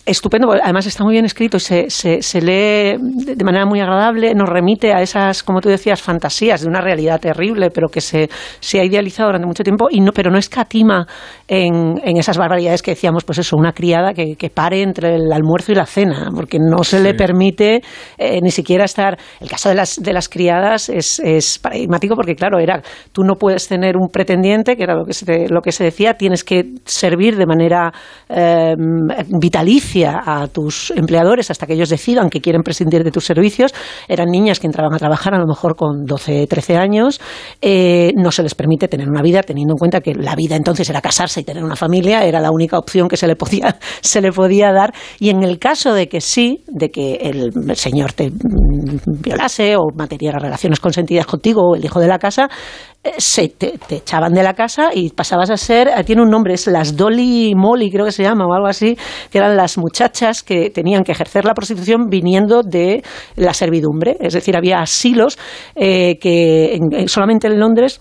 estupendo, además está muy bien escrito y se, se, lee de manera muy agradable, nos remite a esas, como tú decías, fantasías de una realidad terrible, pero que se, se ha idealizado durante mucho tiempo, y no, pero no escatima en, en esas barbaridades que decíamos, pues eso, una criada que, que pare entre el almuerzo y la cena, porque no se le permite eh, ni siquiera estar. El caso de las, de las criadas es, es paradigmático porque, claro, era tú no puedes tener un pretendiente, que era lo que se, lo que se decía, tienes que servir de manera eh, vitalicia a tus empleadores hasta que ellos decidan que quieren prescindir de tus servicios. Eran niñas que entraban a trabajar a lo mejor con 12, 13 años. Eh, no se les permite tener una vida teniendo en cuenta que la vida entonces era casarse y tener una familia, era la única opción que se le podía, (laughs) se le podía dar. Y en el caso de que sí, de que el, señor te mm, violase o materiara relaciones consentidas contigo o el hijo de la casa, se te, echaban de la casa y pasabas a ser, eh, tiene un nombre, es las Dolly Molly, creo que se llama, o algo así, que eran las muchachas que tenían que ejercer la prostitución viniendo de la servidumbre. Es decir, había asilos eh, que solamente en Londres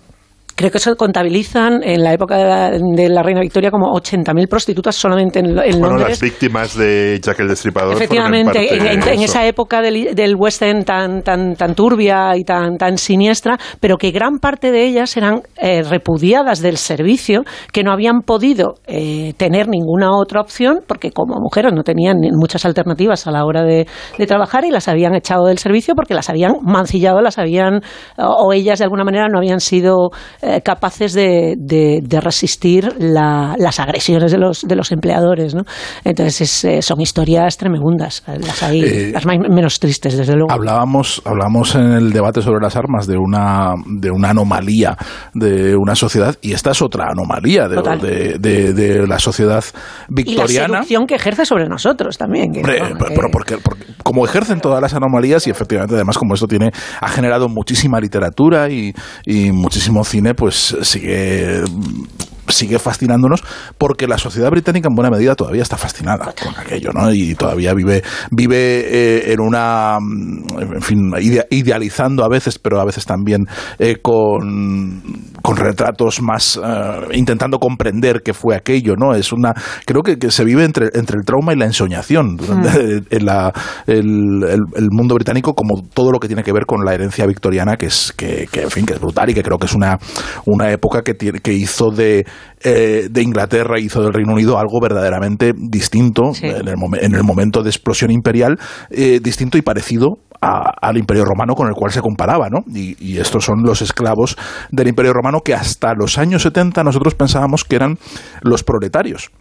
Creo que se contabilizan en la época de la, Reina Victoria como 80.000 prostitutas solamente en, en bueno, las víctimas de Jack el Destripador. Efectivamente, en, esa época del, del West End tan, tan, tan turbia y tan, tan siniestra, pero que gran parte de ellas eran eh, repudiadas del servicio, que no habían podido eh, tener ninguna otra opción, porque como mujeres no tenían muchas alternativas a la hora de, trabajar y las habían echado del servicio porque las habían mancillado, las habían, o ellas de alguna manera no habían sido eh, capaces de, de, resistir las agresiones de los, de los empleadores. ¿no? Entonces eh, son historias tremendas, las hay eh, las menos tristes, desde luego. Hablábamos, hablábamos en el debate sobre las armas de una, de una anomalía de una sociedad y esta es otra anomalía de, de, la sociedad victoriana. Y la seducción que ejerce sobre nosotros también. pero porque, como ejercen todas las anomalías y efectivamente además como esto tiene ha generado muchísima literatura y, y muchísimo cine pues sigue sigue fascinándonos porque la sociedad británica en buena medida todavía está fascinada con aquello, ¿no? Y todavía vive, vive eh, en una, mm, en fin, idealizando a veces, pero a veces también eh, con, con, retratos más, eh, intentando comprender qué fue aquello, ¿no? Es una, creo que, se vive entre, entre el trauma y la ensoñación mm. en la, el, el, mundo británico como todo lo que tiene que ver con la herencia victoriana que es, que, que en fin, que es brutal y que creo que es una, una época que, tiene, que hizo de eh, de Inglaterra hizo del Reino Unido algo verdaderamente distinto en, el en, el momento de explosión imperial, eh, distinto y parecido al Imperio Romano con el cual se comparaba, ¿no? Y, y, estos son los esclavos del Imperio Romano que hasta los años 70 nosotros pensábamos que eran los proletarios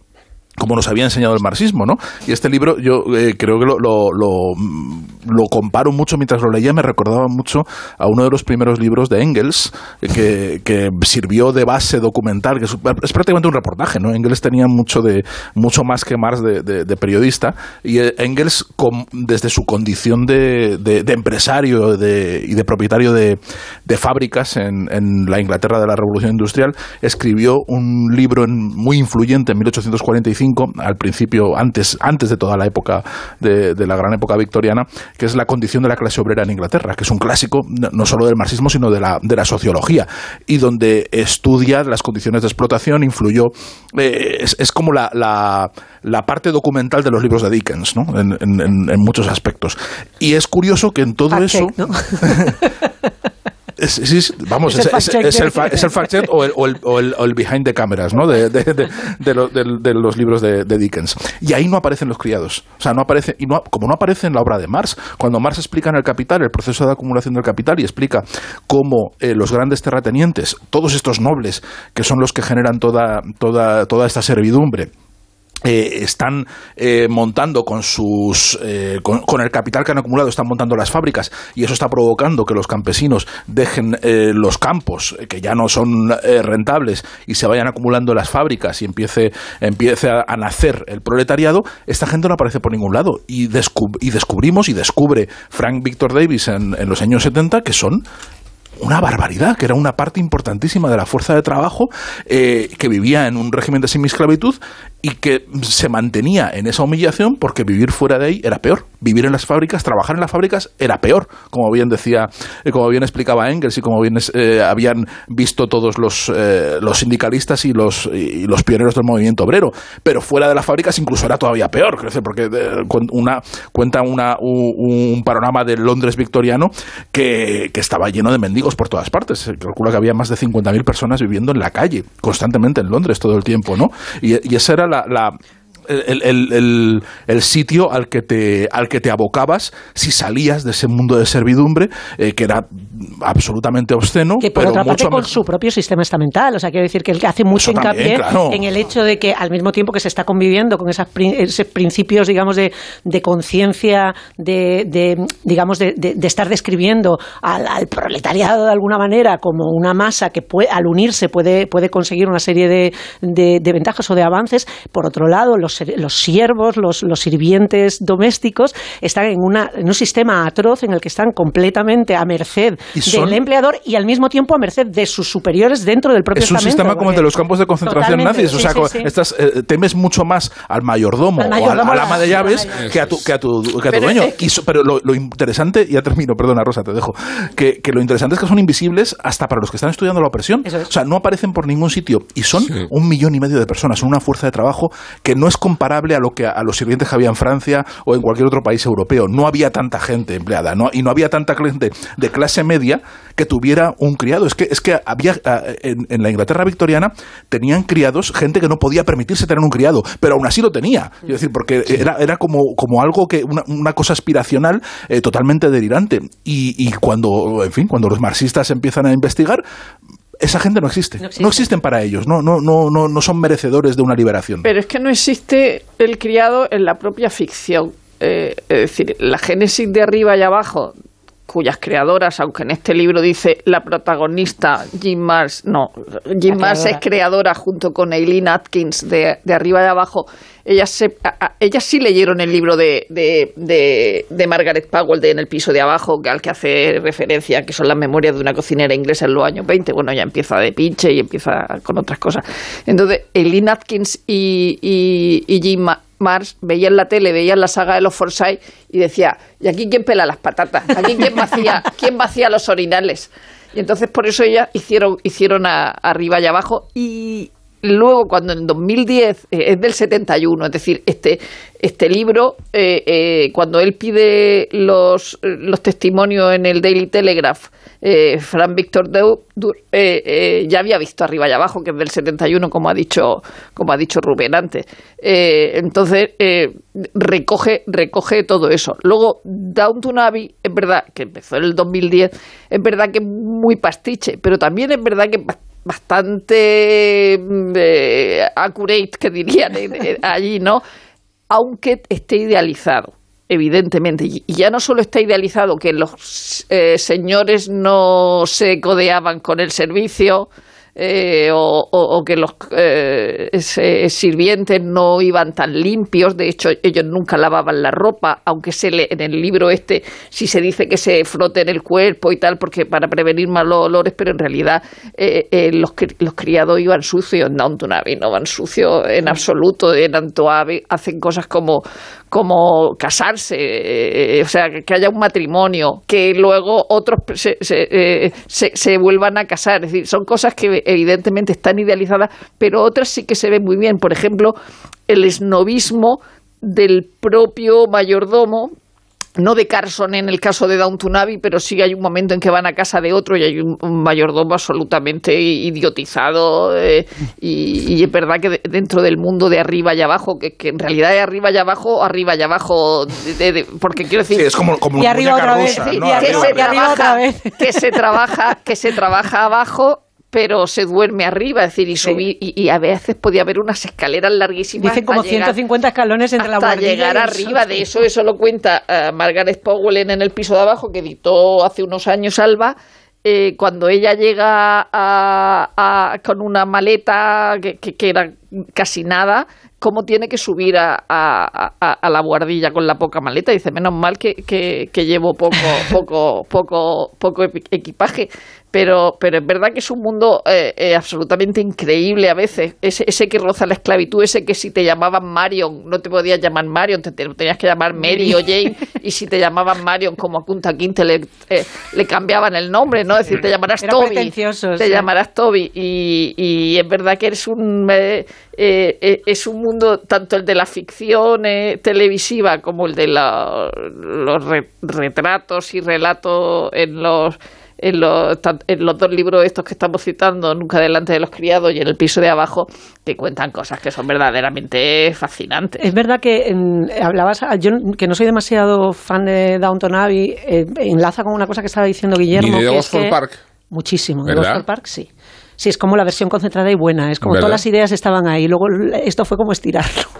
como nos había enseñado el marxismo, ¿no? Y este libro yo eh, creo que lo, lo, comparo mucho mientras lo leía, me recordaba mucho a uno de los primeros libros de Engels, que, que sirvió de base documental, que es, prácticamente un reportaje, ¿no? Engels tenía mucho, de, mucho más que Marx de, periodista, y eh, Engels, desde su condición de, de empresario y de propietario de, fábricas en, en, la Inglaterra de la Revolución Industrial, escribió un libro muy influyente en 1845, al principio, antes, antes de toda la época, de, la gran época victoriana, que es la condición de la clase obrera en Inglaterra, que es un clásico no solo del marxismo, sino de la, de la sociología, y donde estudia las condiciones de explotación, influyó, eh, es, como la, la, parte documental de los libros de Dickens, ¿no? en, en, muchos aspectos. Y es curioso que en todo eso... (laughs) Es, vamos, es, el, fact check o el, behind the cameras, ¿no? De, los libros de, Dickens. Y ahí no aparecen los criados. O sea, no aparece, y no, como no aparece en la obra de Marx, cuando Marx explica en el Capital el proceso de acumulación del capital y explica cómo eh, los grandes terratenientes, todos estos nobles que son los que generan toda, toda, toda esta servidumbre, eh, están eh, montando con sus eh, con, el capital que han acumulado están montando las fábricas y eso está provocando que los campesinos dejen los campos que ya no son rentables y se vayan acumulando las fábricas y empiece empiece a, nacer el proletariado esta gente no aparece por ningún lado. Y, y descubrimos y descubre Frank Victor Davis en, en los años 70 que son una barbaridad, que era una parte importantísima de la fuerza de trabajo eh, que vivía en un régimen de semiesclavitud y que se mantenía en esa humillación porque vivir fuera de ahí era peor. Vivir en las fábricas, trabajar en las fábricas era peor, como bien decía, eh, como bien explicaba Engels y como bien eh, habían visto todos los, los sindicalistas y los, y los pioneros del movimiento obrero. Pero fuera de las fábricas incluso era todavía peor, porque una, cuenta una, un, panorama del Londres victoriano que, que estaba lleno de mendigos por todas partes. Se calcula que había más de 50.000 personas viviendo en la calle, constantemente en Londres todo el tiempo, ¿no? Y, y esa era la, el, el, sitio al que, te, al que te abocabas si salías de ese mundo de servidumbre, eh, que era absolutamente obsceno. Que por otra parte con su propio sistema estamental. O sea, quiero decir que hace mucho hincapié en el hecho de que al mismo tiempo que se está conviviendo con esos principios, digamos, de, de conciencia, de, digamos, de, estar describiendo al, proletariado de alguna manera como una masa que al unirse puede, puede conseguir una serie de, de ventajas o de avances, por otro lado, los los, siervos, los, sirvientes domésticos, están en, una, en un sistema atroz en el que están completamente a merced del empleador y al mismo tiempo a merced de sus superiores dentro del propio Es un sistema como el de los campos de concentración nazis. o sea, Estás, eh, temes mucho más al mayordomo, o al, ama de llaves que a tu, que a tu, que a tu dueño. pero lo, interesante, ya termino, perdona Rosa, te dejo, que, que, lo interesante es que son invisibles hasta para los que están estudiando la opresión. O sea, no aparecen por ningún sitio y son un millón y medio de personas, son una fuerza de trabajo que no es comparable a lo que a los sirvientes que había en Francia o en cualquier otro país europeo. No había tanta gente empleada y no había tanta gente de clase media que tuviera un criado. Es que, es que había en, la Inglaterra victoriana tenían criados gente que no podía permitirse tener un criado, pero aún así lo tenía. Es decir, porque era, era como, como algo que, una, cosa aspiracional eh, totalmente delirante. Y, y cuando, en fin, cuando los marxistas empiezan a investigar, esa gente no existe. no existen para ellos. No, no, no, no, no son merecedores de una liberación. Pero es que no existe el criado en la propia ficción. Eh, es decir, la génesis de arriba y abajo cuyas creadoras, aunque en este libro dice la protagonista Jim Mars, no, Jim Mars es creadora junto con Eileen Atkins de, de Arriba y Abajo, ellas, se, ellas sí leyeron el libro de, de, de, Margaret Powell de En el piso de abajo, que al que hace referencia, que son las memorias de una cocinera inglesa en los años 20, bueno, ya empieza de pinche y empieza con otras cosas. Entonces, Eileen Atkins y, y, y Jim Mars veía en la tele, veía la saga de los Forsyth y decía, ¿y aquí quién pela las patatas? ¿Aquí quién vacía, (laughs) quién vacía los orinales? Y entonces por eso ellas hicieron, hicieron arriba y abajo y luego cuando en 2010, eh, es del 71, es decir, este, este libro, cuando él pide los, los testimonios en el Daily Telegraph, eh, Fran Víctor Deu eh, eh, ya había visto arriba y abajo, que es del 71, como ha dicho, como ha dicho Rubén antes. entonces, recoge, recoge todo eso. Luego, Downton Abbey, es verdad que empezó en el 2010, es verdad que es muy pastiche, pero también es verdad que bastante accurate, que dirían (laughs) allí, ¿no? Aunque esté idealizado evidentemente. Y ya no solo está idealizado que los eh, señores no se codeaban con el servicio, eh, o, que los eh, sirvientes no iban tan limpios, de hecho ellos nunca lavaban la ropa, aunque se le, en el libro este sí se dice que se froten el cuerpo y tal, porque para prevenir malos olores, pero en realidad eh, los, los criados iban sucios, en Downton Abbey no van sucios en absoluto, en Abbey hacen cosas como, como casarse, o sea, que, haya un matrimonio, que luego otros se, se, se, vuelvan a casar, es decir, son cosas que evidentemente están idealizadas, pero otras sí que se ven muy bien. Por ejemplo, el esnovismo del propio mayordomo, no de Carson en el caso de Downton Abbey, pero sí hay un momento en que van a casa de otro y hay un, mayordomo absolutamente idiotizado eh, y, es verdad que dentro del mundo de arriba y abajo, que, en realidad es arriba y abajo, arriba y abajo, porque quiero decir... es como, y arriba otra vez, que se trabaja, que se trabaja abajo pero se duerme arriba, es decir, y subir, y, a veces podía haber unas escaleras larguísimas. Dicen como 150 escalones entre la guardilla llegar arriba, de eso, eso lo cuenta uh, Margaret Powell en, el piso de abajo, que editó hace unos años Alba, eh, cuando ella llega a, con una maleta que, que, era casi nada, cómo tiene que subir a, a, la guardilla con la poca maleta. Dice, menos mal que, que llevo poco, poco, poco, poco equipaje pero, pero es verdad que es un mundo eh, eh, absolutamente increíble a veces. Ese, ese, que roza la esclavitud, ese que si te llamaban Marion, no te podías llamar Marion, te, tenías que llamar Mary o Jane, y si te llamaban Marion como a Kunta Quinte le, eh, le cambiaban el nombre, ¿no? Es decir, te llamarás Toby. Te llamarás Toby. Y, y, es verdad que eres un, es un mundo, tanto el de la ficción televisiva como el de los retratos y relatos en los en los, en los dos libros estos que estamos citando, Nunca delante de los criados y en el piso de abajo, que cuentan cosas que son verdaderamente fascinantes. Es verdad que hablabas, yo que no soy demasiado fan de Downton Abbey, eh, enlaza con una cosa que estaba diciendo Guillermo. de que Park? Muchísimo, de Park sí. Sí, es como la versión concentrada y buena. Es como todas las ideas estaban ahí. Luego esto fue como estirarlo. (laughs)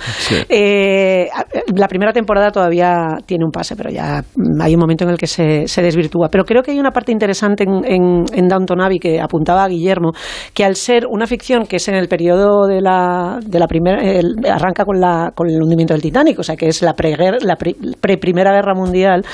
Eh, la primera temporada todavía tiene un pase, pero ya hay un momento en el que se, se desvirtúa. Pero creo que hay una parte interesante en, en, Downton Abbey que apuntaba a Guillermo, que al ser una ficción que es en el periodo de la, de la primera, arranca con, la, con el hundimiento del Titanic, o sea que es la pre-primera la pre -primera guerra mundial,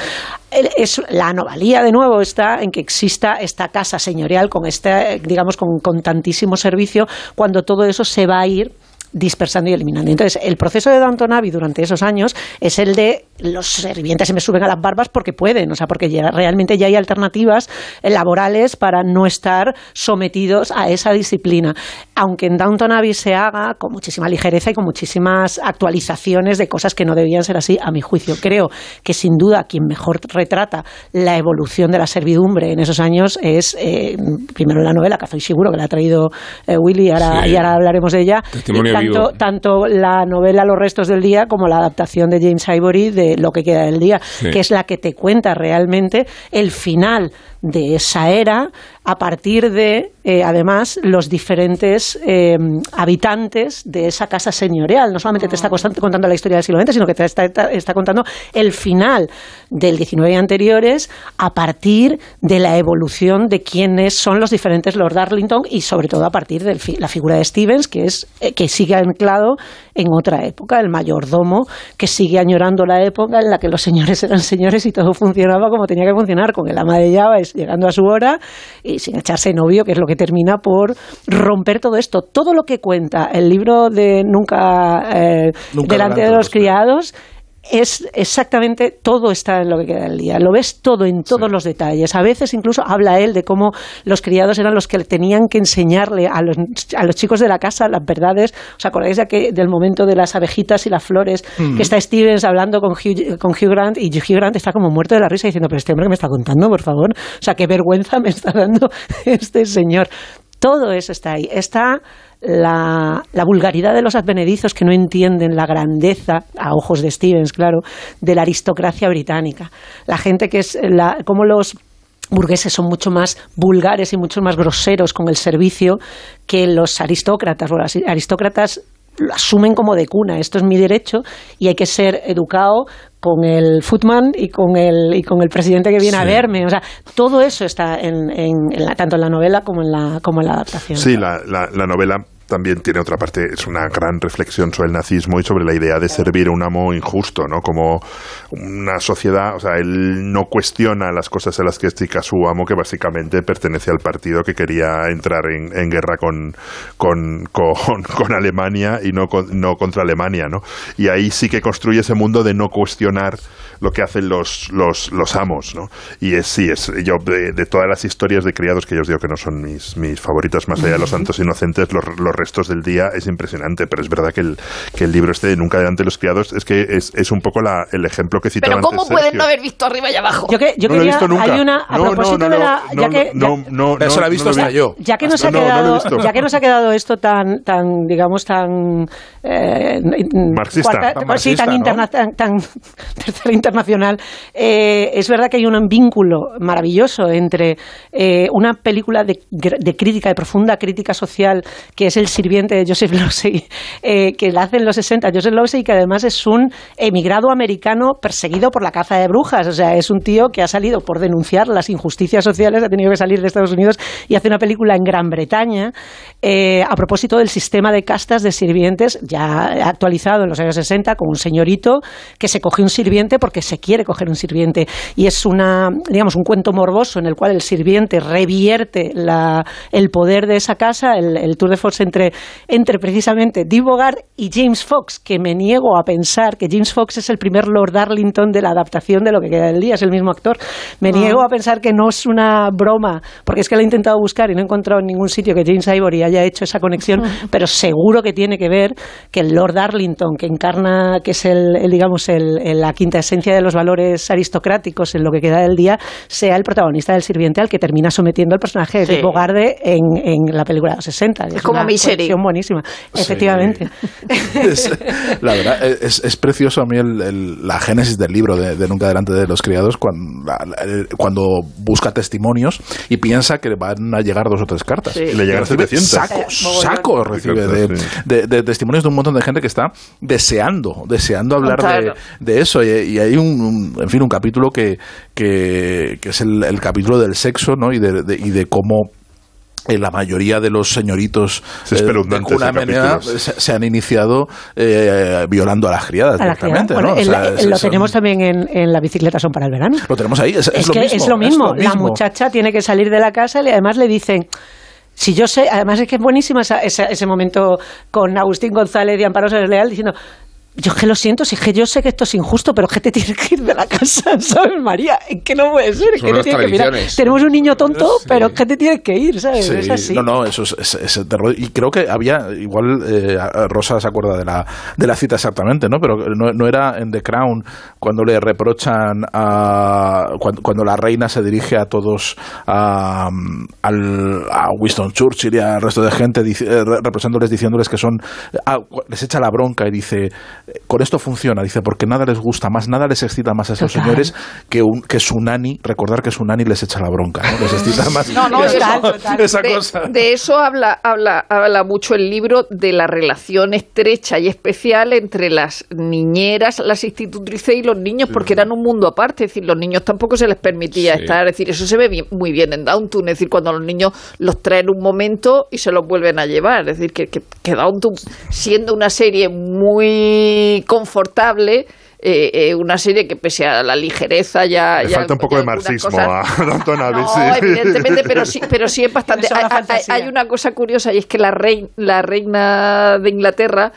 es, la anomalía de nuevo está en que exista esta casa señorial con este, digamos, con, con tantísimo servicio, cuando todo eso se va a ir dispersando y eliminando. Entonces, el proceso de Downton Abbey durante esos años es el de los servientes se me suben a las barbas porque pueden, o sea, porque realmente ya hay alternativas laborales para no estar sometidos a esa disciplina. Aunque en Downton Abbey se haga con muchísima ligereza y con muchísimas actualizaciones de cosas que no debían ser así, a mi juicio. Creo que sin duda quien mejor retrata la evolución de la servidumbre en esos años es, eh, primero la novela, que estoy seguro que la ha traído eh, Willy y ahora, y ahora hablaremos de ella tanto, la novela Los restos del día como la adaptación de James Ivory de Lo que queda del día, que es la que te cuenta realmente el final de esa era a partir de, eh, además, los diferentes eh, habitantes de esa casa señorial. No solamente te está ah. contando la historia del siglo XX, sino que te está, está, contando el final del XIX y anteriores a partir de la evolución de quiénes son los diferentes Lord Darlington y, sobre todo, a partir de la figura de Stevens, que, es, eh, que sigue anclado en otra época, el mayordomo, que sigue añorando la época en la que los señores eran señores y todo funcionaba como tenía que funcionar, con el ama de llegando a su hora y sin echarse novio, que es lo que termina por romper todo esto. Todo lo que cuenta el libro de Nunca, eh, delante de los criados es exactamente todo está en lo que queda del día. Lo ves todo en todos los detalles. A veces incluso habla él de cómo los criados eran los que tenían que enseñarle a los, a los chicos de la casa las verdades. ¿Os acordáis de del momento de las abejitas y las flores? Mm. Que está Stevens hablando con Hugh, con Hugh Grant y Hugh Grant está como muerto de la risa diciendo, pero este hombre que me está contando, por favor. O sea, qué vergüenza me está dando (laughs) este señor. Todo eso está ahí. Está la, vulgaridad de los advenedizos que no entienden la grandeza, a ojos de Stevens, claro, de la aristocracia británica. La gente que es, la, como los burgueses son mucho más vulgares y mucho más groseros con el servicio que los aristócratas. Los aristócratas lo asumen como de cuna, esto es mi derecho y hay que ser educado con el footman y con el, y con el presidente que viene a verme. O sea, todo eso está en, en, tanto en la novela como en la, como en la adaptación. Sí, la, la, la novela también tiene otra parte, es una gran reflexión sobre el nazismo y sobre la idea de servir a un amo injusto, ¿no? Como una sociedad, o sea, él no cuestiona las cosas en las que estica su amo, que básicamente pertenece al partido que quería entrar en, guerra con, con, con, (laughs) Alemania y no, no contra Alemania, ¿no? Y ahí sí que construye ese mundo de no cuestionar lo que hacen los, los, los amos, ¿no? Y es, sí, es, yo de, todas las historias de criados que yo os digo que no son mis, mis favoritas, más allá de los santos inocentes, los, los restos del día es impresionante, pero es verdad que el, que el libro este de Nunca delante de los criados es que es, es un poco la, el ejemplo que citaba Pero ¿cómo pueden no haber visto arriba y abajo? Yo, que, yo no quería, lo hay una, a propósito de la... Ya que, no, eso lo he visto hasta yo. Ya que nos ha quedado, ya que nos ha quedado esto tan, tan digamos, tan... Eh, marxista. sí, tan, interna, tan, tan (laughs) internacional, eh, es verdad que hay un vínculo maravilloso entre eh, una película de, de crítica, de profunda crítica social, que es El sirviente de Joseph Losey, eh, que la hace en los 60, Joseph Losey, que además es un emigrado americano perseguido por la caza de brujas. O sea, es un tío que ha salido por denunciar las injusticias sociales, ha tenido que salir de Estados Unidos y hace una película en Gran Bretaña eh, a propósito del sistema de castas de sirvientes, ya actualizado en los años 60, con un señorito que se coge un sirviente porque se quiere coger un sirviente. Y es una, digamos, un cuento morboso en el cual el sirviente revierte el poder de esa casa, el, el tour de force entre, entre precisamente Dee Bogart y James Fox, que me niego a pensar que James Fox es el primer Lord Darlington de la adaptación de lo que queda del día, es el mismo actor. Me ah. niego a pensar que no es una broma, porque es que lo he intentado buscar y no he encontrado en ningún sitio que James Ivory haya hecho esa conexión, (laughs) pero seguro que tiene que ver que el Lord Darlington, que encarna, que es el, digamos, el, la quinta esencia de los valores aristocráticos en lo que queda del día, sea el protagonista del sirviente al que termina sometiendo el personaje de Bogart en, en la película de los 60. Es, como mi serie. buenísima, efectivamente. la verdad, es, precioso a mí la génesis del libro de, Nunca Delante de los Criados cuando, cuando busca testimonios y piensa que van a llegar dos o tres cartas. Y le llegan 700. Sacos, sacos recibe de, testimonios de un montón de gente que está deseando, deseando hablar de, eso. Y, hay un, en fin, un capítulo que, que, es el, capítulo del sexo, ¿no? Y de, y de cómo la mayoría de los señoritos eh, de se, han iniciado eh, violando a las criadas directamente. lo tenemos también en, la bicicleta son para el verano. Lo tenemos ahí, es, que lo mismo, es lo mismo. La muchacha tiene que salir de la casa y además le dicen si yo sé, además es que es buenísima ese momento con Agustín González y Amparo Leal diciendo, yo que lo siento, si es que yo sé que esto es injusto, pero es que te tienes que ir de la casa, (laughs) ¿sabes, María? Es que no puede ser, es que te que mirar. Tenemos un niño tonto, pero es que te tienes que ir, ¿sabes? es así. No, no, eso es, es, terror. Y creo que había, igual eh, Rosa se acuerda de la, de la cita exactamente, ¿no? Pero no, no era en The Crown cuando le reprochan a. Cuando, la reina se dirige a todos, a, al, a Winston Churchill y al resto de gente, eh, representándoles, diciéndoles que son. les echa la bronca y dice con esto funciona, dice, porque nada les gusta más, nada les excita más a esos señores que, un, que su nani, recordar que su nani les echa la bronca, ¿no? Les excita (laughs) más no, (laughs) no, esa de, cosa. De eso habla, habla, habla mucho el libro de la relación estrecha y especial entre las niñeras, las institutrices y los niños, porque eran un mundo aparte, es decir, los niños tampoco se les permitía estar, es decir, eso se ve muy bien en Downton, es decir, cuando los niños los traen un momento y se los vuelven a llevar, es decir, que, que, que Downton, siendo una serie muy confortable. Eh, eh, una serie que pese a la ligereza ya... Le falta un poco de marxismo a Don No, evidentemente, pero sí, pero sí es (laughs) bastante... Hay, hay, una cosa curiosa y es que la, la reina de Inglaterra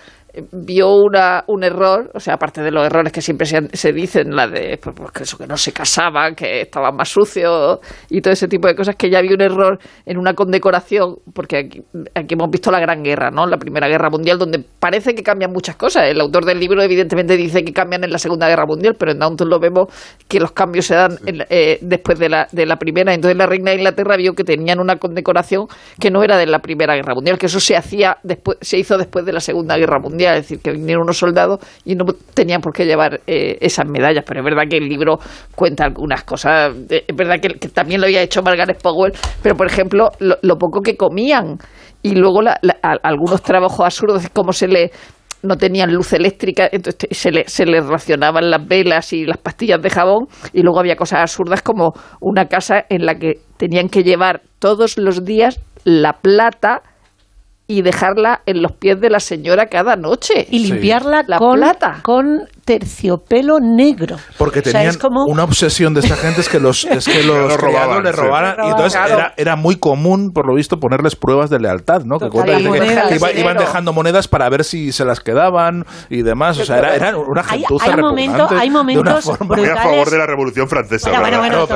vio una, un error, o sea, aparte de los errores que siempre se, se dicen, la de pues, pues, que eso que no se casaban, que estaban más sucios y todo ese tipo de cosas, que ya vio un error en una condecoración, porque aquí, aquí hemos visto la Gran Guerra, ¿no? La Primera Guerra Mundial, donde parece que cambian muchas cosas. El autor del libro evidentemente dice que cambian en la Segunda Guerra Mundial, pero en Downton lo vemos que los cambios se dan eh, después de la, de la Primera. Entonces la Reina de Inglaterra vio que tenían una condecoración que no era de la Primera Guerra Mundial, que eso se hacía después, se hizo después de la Segunda Guerra Mundial es decir, que vinieron unos soldados y no tenían por qué llevar eh, esas medallas, pero es verdad que el libro cuenta algunas cosas, es verdad que, también lo había hecho Margaret Powell, pero por ejemplo, lo, poco que comían y luego algunos trabajos absurdos, como se le no tenían luz eléctrica, entonces se les se le racionaban las velas y las pastillas de jabón, y luego había cosas absurdas como una casa en la que tenían que llevar todos los días la plata y dejarla en los pies de la señora cada noche. Y limpiarla la con, plata. con terciopelo negro. Porque tenían una obsesión de esta gente es que los, es que (laughs) los le robaran. Y entonces era, era, muy común, por lo visto, ponerles pruebas de lealtad, ¿no? que, iban dejando monedas para ver si se las quedaban y demás. O sea, era, era una gentuza hay, momento, hay momentos Muy a favor de la Revolución Francesa. Bueno, bueno,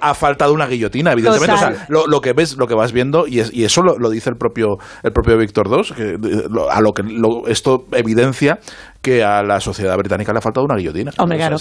ha, faltado una guillotina, evidentemente. O sea, lo, lo, que ves, lo que vas viendo, y, y eso lo, dice el propio, el propio Víctor II, que, a lo que esto evidencia que a la sociedad británica le ha faltado una guillotina. Hombre, claro.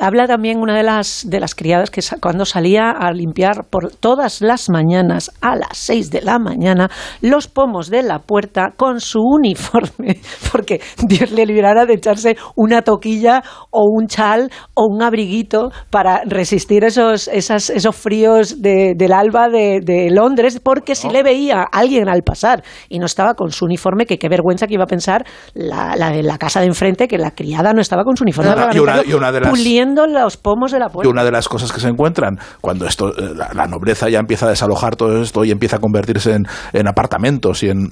habla también una de las, de las criadas que cuando salía a limpiar por todas las mañanas a las seis de la mañana los pomos de la puerta con su uniforme, (laughs) porque Dios le librara de echarse una toquilla o un chal o un abriguito para resistir esos, esas, esos fríos del alba de, Londres, porque si le veía a alguien al pasar y no estaba con su uniforme, que qué vergüenza que iba a pensar la, la la casa de enfrente que la criada no estaba con su uniforme y una, de las, puliendo los pomos de la puerta. Y una de las cosas que se encuentran cuando esto eh, la, nobleza ya empieza a desalojar todo esto y empieza a convertirse en, apartamentos y, en,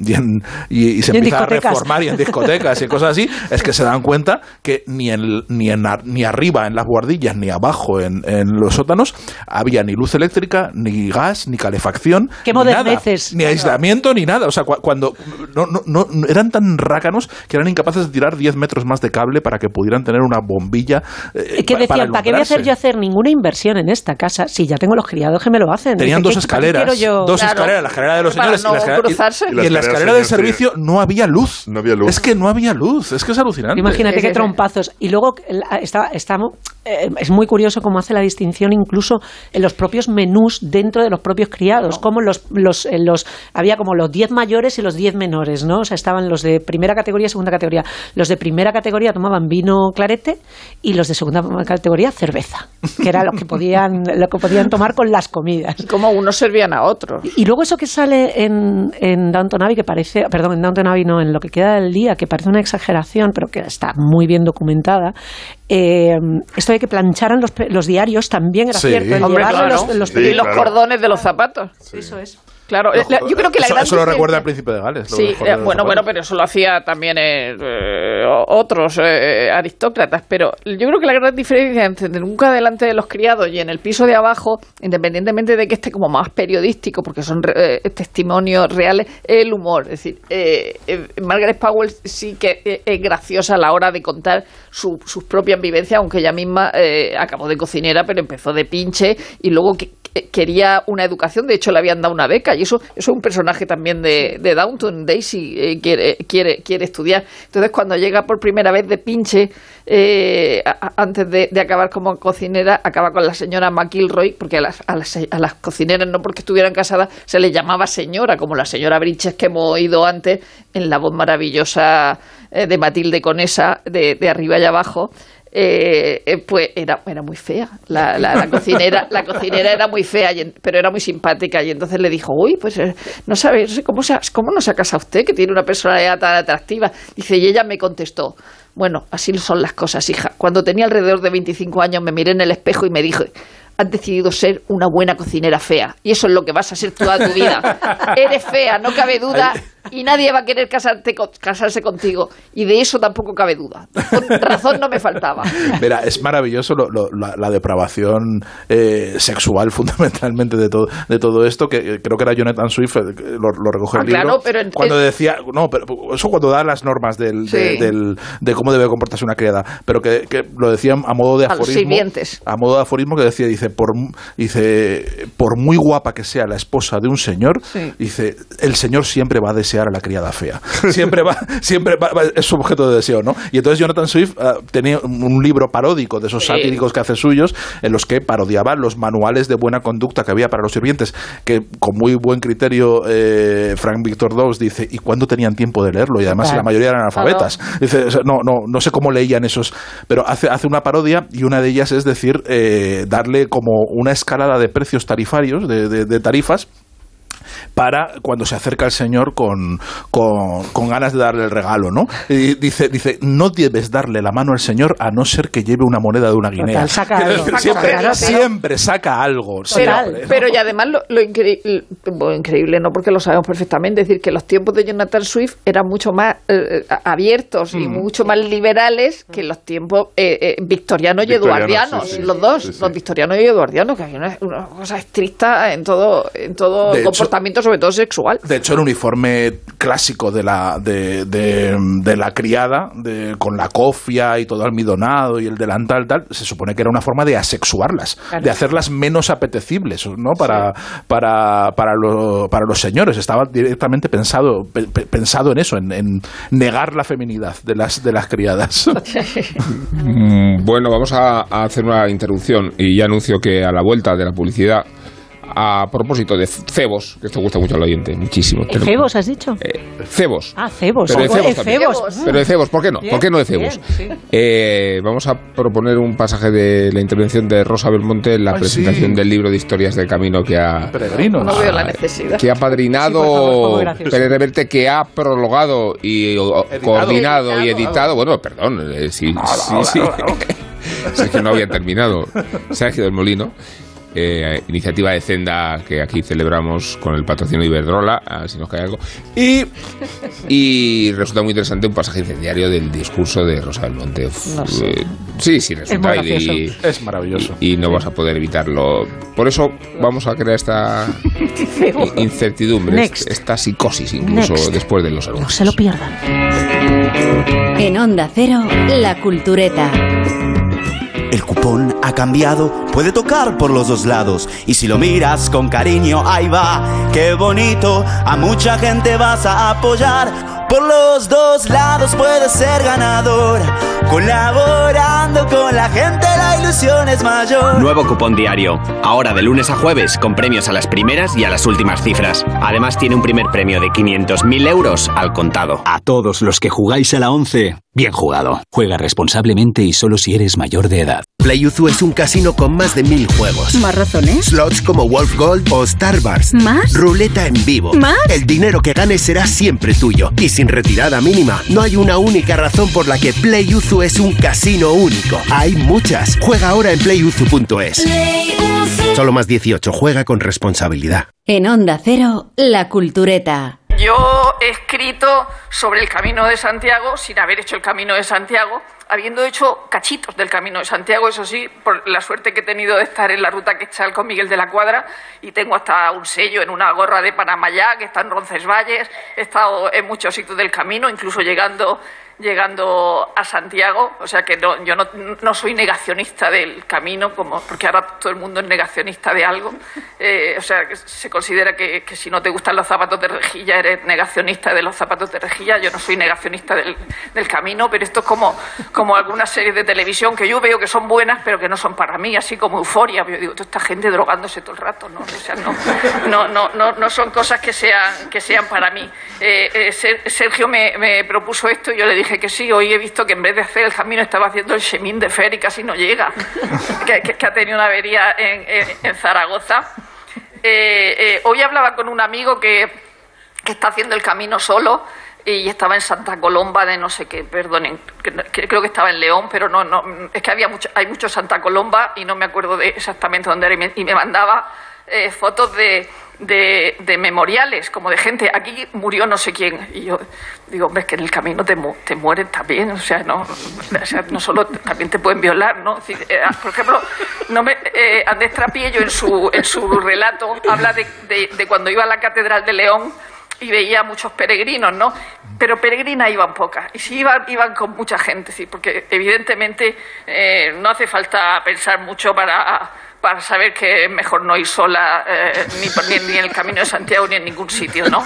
y, se empieza a reformar y en discotecas y cosas así, (laughs) es que se dan cuenta que ni, en, ni, en, ni arriba en las guardillas ni abajo en, los sótanos había ni luz eléctrica, ni gas, ni calefacción, ni, nada, ni aislamiento, ni nada. O sea, cuando no, no, no, eran tan rácanos que eran incapaces de tirar 10 metros más de cable para que pudieran tener una bombilla. Eh, ¿Qué decían? ¿Para, qué voy a hacer yo hacer ninguna inversión en esta casa si ya tengo los criados que me lo hacen? Tenían dos escaleras. Dos escaleras, la escalera de los señores y, en la escalera del servicio no había luz. No había luz. Es que no había luz. Es que es alucinante. Imagínate qué trompazos. Y luego está, está, eh, es muy curioso cómo hace la distinción incluso en los propios menús dentro de los propios criados. Como los, los, los había como los 10 mayores y los 10 menores, ¿no? O sea, estaban los de primera categoría y segunda categoría. Los de primera categoría tomaban vino clarete y los de segunda categoría cerveza, que era lo que podían, lo que podían tomar con las comidas. Como unos servían a otros. Y, luego eso que sale en, en Downton Abbey, que parece, perdón, en Downton Abbey no, en lo que queda del día, que parece una exageración, pero que está muy bien documentada, eh, esto de que plancharan los, los diarios también era cierto. El los, y los cordones de los zapatos. Eso es. Claro, yo creo que la eso, eso lo recuerda al príncipe de Gales. Sí, eh, bueno, bueno, pero eso lo hacía también eh, eh, otros aristócratas. Pero yo creo que la gran diferencia entre nunca delante de los criados y en el piso de abajo, independientemente de que esté como más periodístico, porque son testimonios reales, es el humor. Es decir, Margaret Powell sí que es graciosa a la hora de contar sus propias vivencias, aunque ella misma acabó de cocinera, pero empezó de pinche y luego que eh, quería una educación, de hecho le habían dado una beca y eso, eso es un personaje también de, de Downton, Daisy eh, quiere, quiere, quiere estudiar. Entonces cuando llega por primera vez de pinche, eh, antes de, acabar como cocinera, acaba con la señora McIlroy, porque a las, a las, a las cocineras, no porque estuvieran casadas, se les llamaba señora, como la señora Briches que hemos oído antes en la voz maravillosa de Matilde Conesa, de, de arriba y abajo. Eh, eh, pues era, era muy fea. La, la, (laughs) cocinera, la cocinera era muy fea, pero era muy simpática. Y entonces le dijo, uy, pues eh, no sabe, no sé cómo, se, cómo no se ha casado usted, que tiene una personalidad tan atractiva. Dice, y ella me contestó, bueno, así son las cosas, hija. Cuando tenía alrededor de 25 años me miré en el espejo y me dije, has decidido ser una buena cocinera fea. Y eso es lo que vas a ser toda tu vida. (laughs) Eres fea, no cabe duda, (laughs) y nadie va a querer casarte, casarse contigo. Y de eso tampoco cabe duda. razón no me faltaba. Mira, es maravilloso la, depravación eh, sexual (laughs) fundamentalmente de todo, de todo esto, que creo que era Jonathan Swift, eh, lo, lo recoge el ah, libro, cuando decía, no, pero eso cuando da las normas del, de, cómo debe comportarse una criada, pero que, lo decían a modo de aforismo. A, modo de aforismo que decía, dice, por, dice, por muy guapa que sea la esposa de un señor, dice, el señor siempre va a desear a la criada fea. Siempre va, (laughs) siempre es su objeto de deseo, ¿no? Y entonces Jonathan Swift ah, tenía un libro paródico de esos satíricos que hace suyos, en los que parodiaba los manuales de buena conducta que había para los sirvientes, que con muy buen criterio eh, Frank Victor Dobbs dice, ¿y cuándo tenían tiempo de leerlo? Y además la mayoría eran alfabetas. Dice, no, no, no sé cómo leían esos, pero hace, hace una parodia y una de ellas es decir, eh, darle como una escalada de precios tarifarios, de tarifas, para cuando se acerca el Señor con, con, ganas de darle el regalo, ¿no? Y dice, dice, no debes darle la mano al Señor a no ser que lleve una moneda de una guinea. siempre, saca algo. Pero, y además lo, increíble, no porque lo sabemos perfectamente, es decir, que los tiempos de Jonathan Swift eran mucho más eh, eh, abiertos y mm. mucho más liberales que los tiempos eh, victorianos y eduardianos, los dos, los victorianos y eduardianos, que hay una, cosa estricta en todo, en todo comportamiento sobre todo sexual. De hecho, el uniforme clásico de la, de, de, la criada, de, con la cofia y todo almidonado y el delantal, tal, se supone que era una forma de asexuarlas, de hacerlas menos apetecibles, ¿no? Para, para, para, para los señores. Estaba directamente pensado, pensado en eso, en, negar la feminidad de las, de las criadas. (laughs) Mm, bueno, vamos a hacer una interrupción y ya anuncio que a la vuelta de la publicidad a propósito de cebos, que esto gusta mucho al oyente, muchísimo. ¿Cebos has dicho? Eh, cebos. Ah, cebos. Pero de cebos, Pero de cebos, ¿por qué no? ¿Por qué no de cebos? Eh, vamos a proponer un pasaje de la intervención de Rosa Belmonte en la presentación del libro de historias del camino que ha... Peregrinos. No veo la necesidad. Que ha padrinado Pérez Reverte, que ha prologado y coordinado y editado. Bueno, perdón, eh, sí, sí, sí. es (laughs) que no había terminado. Sergio del Molino eh, iniciativa de Zenda que aquí celebramos con el patrocinio de Iberdrola, a si nos cae algo. Y, y resulta muy interesante un pasaje incendiario del discurso de Rosa del Monte. Eh, sí, sí, resulta. Es, y, es maravilloso. Y, no vas a poder evitarlo. Por eso vamos a crear esta (laughs) incertidumbre, esta psicosis incluso después de los anuncios. No se lo pierdan. En Onda Cero, La Cultureta. El cupón ha cambiado, puede tocar por los dos lados. Y si lo miras con cariño, ahí va, qué bonito. A mucha gente vas a apoyar. Por los dos lados puedes ser ganador. Colaborando con la gente, la ilusión es mayor. Nuevo cupón diario. Ahora de lunes a jueves, con premios a las primeras y a las últimas cifras. Además, tiene un primer premio de 500.000 euros al contado. A todos los que jugáis a la 11, bien jugado. Juega responsablemente y solo si eres mayor de edad. PlayUzu es un casino con más de mil juegos. ¿Más razones? Slots como Wolf Gold o Star Wars. ¿Más? Ruleta en vivo. ¿Más? El dinero que ganes será siempre tuyo. Y sin retirada mínima, no hay una única razón por la que PlayUzu es un casino único. Hay muchas. Juega ahora en playuzu.es. Solo más 18. Juega con responsabilidad. En Onda Cero, La Cultureta. Yo escrito sobre el Camino de Santiago sin haber hecho el Camino de Santiago, habiendo hecho cachitos del Camino de Santiago, eso sí, por la suerte que he tenido de estar en la ruta que está con Miguel de la Cuadra y tengo hasta un sello en una gorra de Panamayá que está en Roncesvalles, he estado en muchos sitios del camino, incluso llegando llegando a Santiago, o sea que no, yo no, soy negacionista del camino, como, porque ahora todo el mundo es negacionista de algo, (laughs) eh, o sea, que se considera que, si no te gustan los zapatos de rejilla eres negacionista de los zapatos de rejilla, yo no soy negacionista del, camino, pero esto es como, como algunas series de televisión que yo veo que son buenas, pero que no son para mí, así como euforia, yo digo, toda esta gente drogándose todo el rato, ¿no? O sea, no, no, no, no, son cosas que sean, que sean para mí. Eh, eh, Sergio me, me propuso esto y yo le dije, que sí, hoy he visto que en vez de hacer el camino estaba haciendo el Chemin de Fer y casi no llega, (laughs) que, ha tenido una avería en, Zaragoza. Eh, eh, hoy hablaba con un amigo que, está haciendo el camino solo y estaba en Santa Colomba de no sé qué, perdonen, creo que estaba en León, pero no, no, es que había mucho, hay mucho Santa Colomba y no me acuerdo de exactamente dónde era y me, mandaba eh, fotos de, de, memoriales, como de gente, aquí murió no sé quién. Y yo digo, hombre, es que en el camino te, te mueren también, o sea, no, no solo también te pueden violar, ¿no? Eh, por ejemplo, no me, eh, Andrés Trapiello en su, en su relato habla de, de cuando iba a la Catedral de León y veía muchos peregrinos, ¿no? Pero peregrinas iban pocas. Y sí iban, iban con mucha gente, sí, porque evidentemente no hace falta pensar mucho para, para saber que es mejor no ir sola eh, ni, ni, en el Camino de Santiago ni en ningún sitio, ¿no?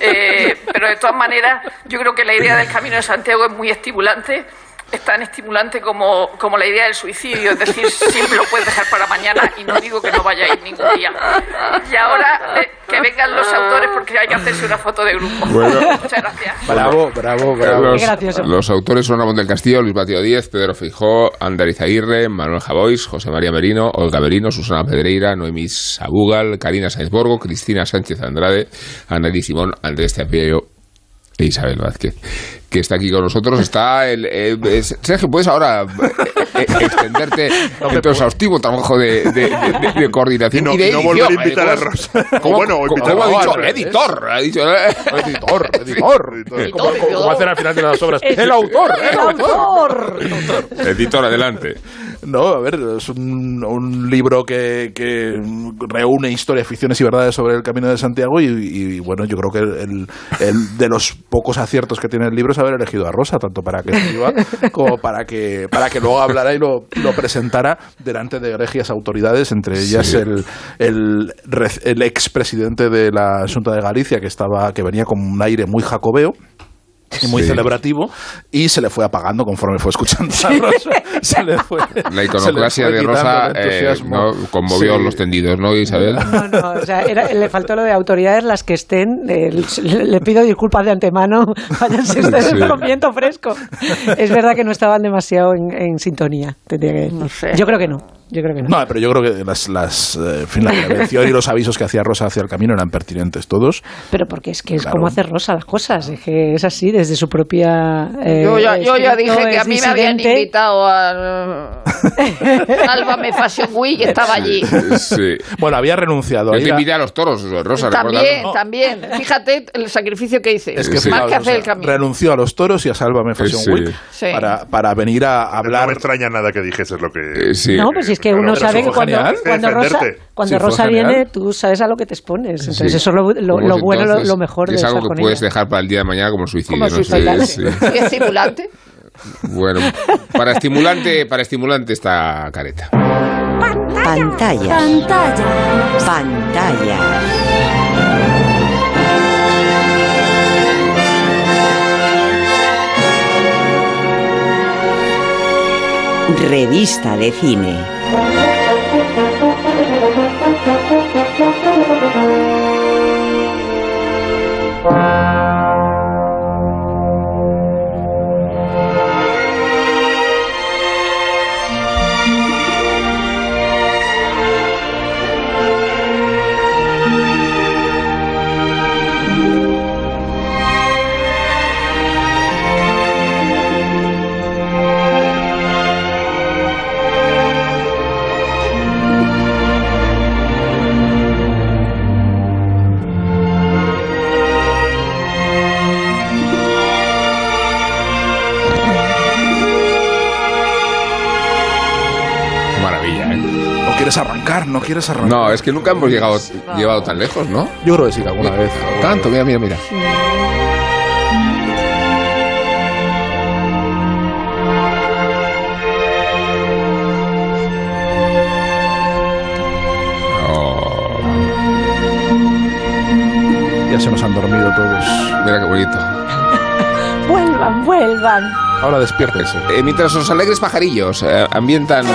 Eh, pero de todas maneras, yo creo que la idea del Camino de Santiago es muy estimulante es tan estimulante como, como la idea del suicidio, es decir, (laughs) siempre lo puedes dejar para mañana y no digo que no vaya a ir ningún día. Y ahora eh, que vengan los autores porque hay que hacerse una foto de grupo. (laughs) Muchas gracias. Bravo, bravo, bravo. Los, los autores son Ramón del Castillo, Luis Batio Díez, Pedro Fijó, Andariz Aguirre, Manuel Javois, José María Merino, Olga Merino, Susana Pedreira, Noemí Sabugal, Karina Sáenz Borgo, Cristina Sánchez Andrade, Ana Simón, Andrés Teapello e Isabel Vázquez que está aquí con nosotros. Está el, Sergio, puedes ahora eh, eh, extenderte en tu exhaustivo trabajo de, de, coordinación y, no, y, no volver a invitar a Rosa. ¿Cómo, (laughs) bueno, ¿cómo, ha dicho? Editor. Ha dicho, eh. (laughs) editor, editor. editor. Como, hacen al final de las obras. El, autor, el autor. Editor, adelante. No, a ver, es un, un libro que, que, reúne historias, ficciones y verdades sobre el Camino de Santiago y, y bueno, yo creo que el, el, de los pocos aciertos que tiene el libro haber elegido a Rosa, tanto para que escriba como para que, para que luego hablara y lo, lo presentara delante de regias autoridades, entre ellas el, el, el expresidente de la Junta de Galicia, que, estaba, que venía con un aire muy jacobeo muy celebrativo y se le fue apagando conforme fue escuchando a Rosa. (laughs) Se le fue, la iconoclasia de Rosa eh, conmovió los tendidos, ¿no, Isabel? No, no, o sea, le faltó lo de autoridades las que estén. Eh, le, pido disculpas de antemano, váyanse ustedes con viento fresco. Es verdad que no estaban demasiado en, sintonía. Yo creo que no. Yo creo que no. No, pero yo creo que las, las, eh, la prevención y los avisos que hacía Rosa hacia el camino eran pertinentes todos. Pero porque es que es como hace Rosa las cosas, es que es así desde su propia. Eh, yo, ya, yo ya dije que a mí me habían invitado al (laughs) Sálvame Fashion Week, estaba allí. Sí. Bueno, había renunciado. Yo te invité a los toros, Rosa. También, también. Fíjate el sacrificio que hice. Es que, más que hacer el camino. Renunció a los toros y a Sálvame Fashion Week para, para venir a hablar. No me extraña nada que dijese lo que. Eh, no, pues es que uno sabe que cuando, cuando Rosa, cuando Rosa viene, tú sabes a lo que te expones. Entonces, eso es lo, lo, bueno, lo, mejor de Es algo que puedes dejar para el día de mañana como suicidio. Como suicidio. ¿no? Sí, ¿Es (laughs) estimulante? Bueno, para estimulante, para estimulante esta careta. Pantalla. Pantalla. Pantalla. Revista de cine. Thank you. Arrancar, no quieres arrancar. No, es que nunca hemos llegado llevado tan lejos, ¿no? Yo creo que sí, alguna vez. Tanto, mira, mira, mira. Oh. Ya se nos han dormido todos. Mira qué bonito. (laughs) vuelvan, vuelvan. Ahora despiértese. Eh, mientras los alegres pajarillos eh, ambientan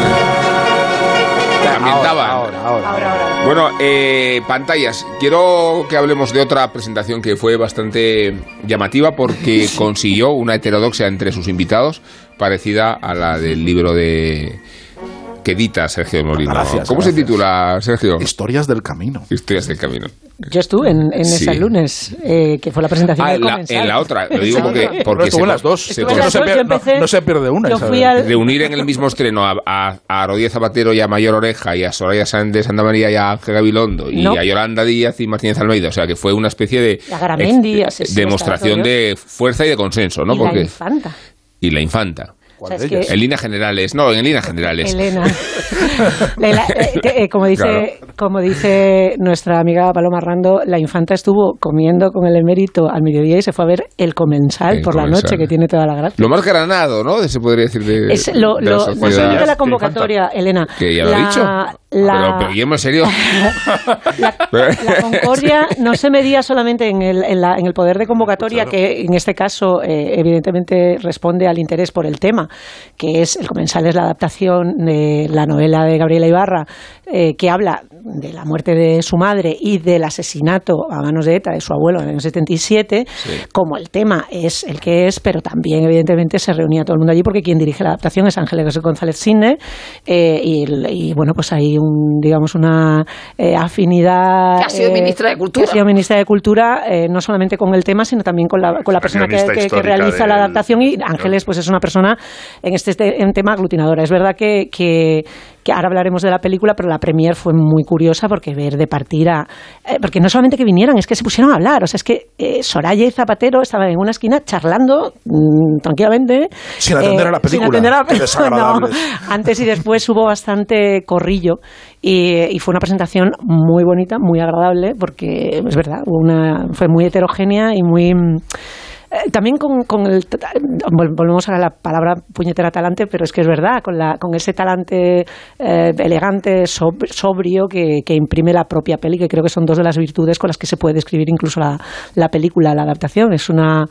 bueno, eh, pantallas. Quiero que hablemos de otra presentación que fue bastante llamativa porque (laughs) consiguió una heterodoxia entre sus invitados parecida a la del libro de que edita Sergio Molino. Gracias, ¿Cómo se titula, Sergio? Historias del camino. Historias del camino. Yo estuve en, en Sí. ese lunes, eh, que fue la presentación Ah, del en la, en la otra, lo digo porque, porque estuvo en las dos. se- Estuve en las se- dos, empecé- No se pierde una. yo Isabel. fui al- de unir en el mismo estreno a, a, a Rodríguez Zapatero y a Mayor Oreja y a Soraya Sánchez de Santa María y a Ángel Gabilondo y No. a Yolanda Díaz y Martínez Almeida. O sea que fue una especie de ex- demostración de fuerza y de consenso, ¿no? y la Porque, infanta. y la infanta. O sea, es que- En líneas generales, no, en líneas generales. Elena. (laughs) La- eh, eh, como, dice, como dice nuestra amiga Paloma Rando, la infanta estuvo comiendo con el emérito al mediodía y se fue a ver el comensal El por la Comensal. noche, que tiene toda la gracia. Lo más granado, ¿no? Se podría decir de, Es lo, de la lo, no sociedad. solamente de la convocatoria, Elena. Que ya lo la, he dicho. La- Pero, pero serio. (laughs) (laughs) la concordia no se medía solamente en el, en la- en el poder de convocatoria, que en este caso eh, evidentemente responde al interés por el tema, que es el comensal es la adaptación de la novela de Gabriela Ibarra, eh, que habla de la muerte de su madre y del asesinato a manos de ETA de su abuelo en el año 77, como el tema es el que es, pero también evidentemente se reunía todo el mundo allí porque quien dirige la adaptación es Ángeles González Cine eh, y, y, bueno, pues hay un, digamos una eh, afinidad Que ha sido eh, ministra de Cultura. que ha sido ministra de Cultura eh, no solamente con el tema sino también con la, con la persona que, realiza la adaptación y Ángeles pues es una persona en este te- en tema aglutinadora es verdad que, que que ahora hablaremos de la película, pero la premier fue muy curiosa porque ver de partir a... eh, porque no solamente que vinieran, es que se pusieron a hablar. O sea, es que eh, Soraya y Zapatero estaban en una esquina charlando mm, tranquilamente. Sin atender a la Sin película. atender a la película, (laughs) no. Antes y después hubo bastante corrillo y, y fue una presentación muy bonita, muy agradable, porque es verdad, una, fue muy heterogénea y muy... eh, También con, con el. vol- Volvemos a la palabra puñetera talante, pero es que es verdad, con, la, con ese talante eh, elegante, sob- sobrio que, imprime la propia peli, que creo que son dos de las virtudes con las que se puede describir incluso la, la película, la adaptación. Es una.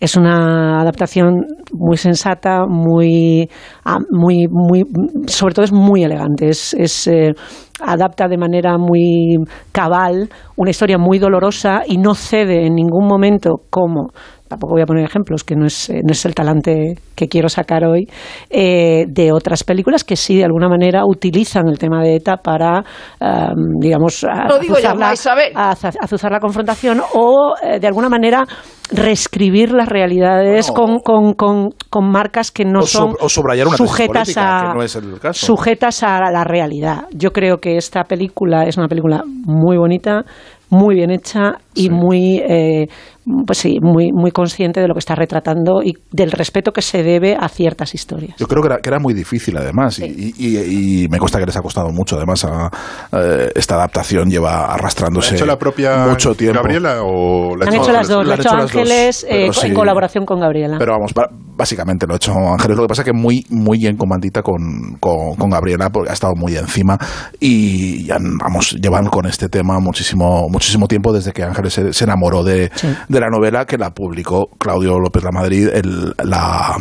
Es una adaptación muy sensata, muy, ah, muy, muy, sobre todo es muy elegante. Es, es, eh, adapta de manera muy cabal una historia muy dolorosa y no cede en ningún momento como tampoco voy a poner ejemplos, que no es, eh, no es el talante que quiero sacar hoy, eh, de otras películas que sí, de alguna manera, utilizan el tema de ETA para, um, digamos, No digo yo azuzar, la, azuzar la confrontación o, eh, de alguna manera, reescribir las realidades con, con, con, con marcas que no o, son sub- o subrayar una sujetas política, a que no es el caso. sujetas a la realidad. Yo creo que esta película es una película muy bonita, muy bien hecha y muy, eh, pues sí, muy, muy consciente de lo que está retratando y del respeto que se debe a ciertas historias. Yo creo que era, que era muy difícil, además, y, y- y me consta que les ha costado mucho. Además, a- eh, esta adaptación lleva arrastrándose ¿La hecho la propia mucho tiempo. Gabriela o la ha Han hecho hecho las dos, la hecho las dos, Ángeles eh, pero co- en sí. colaboración con Gabriela. Pero vamos, básicamente lo ha hecho Ángeles. Lo que pasa es que muy, muy en comandita con, con, con Gabriela, porque ha estado muy encima y ya, vamos, llevan con este tema muchísimo, muchísimo tiempo desde que Ángeles se, se enamoró de, de la novela que la publicó Claudio López La Madrid, el- la,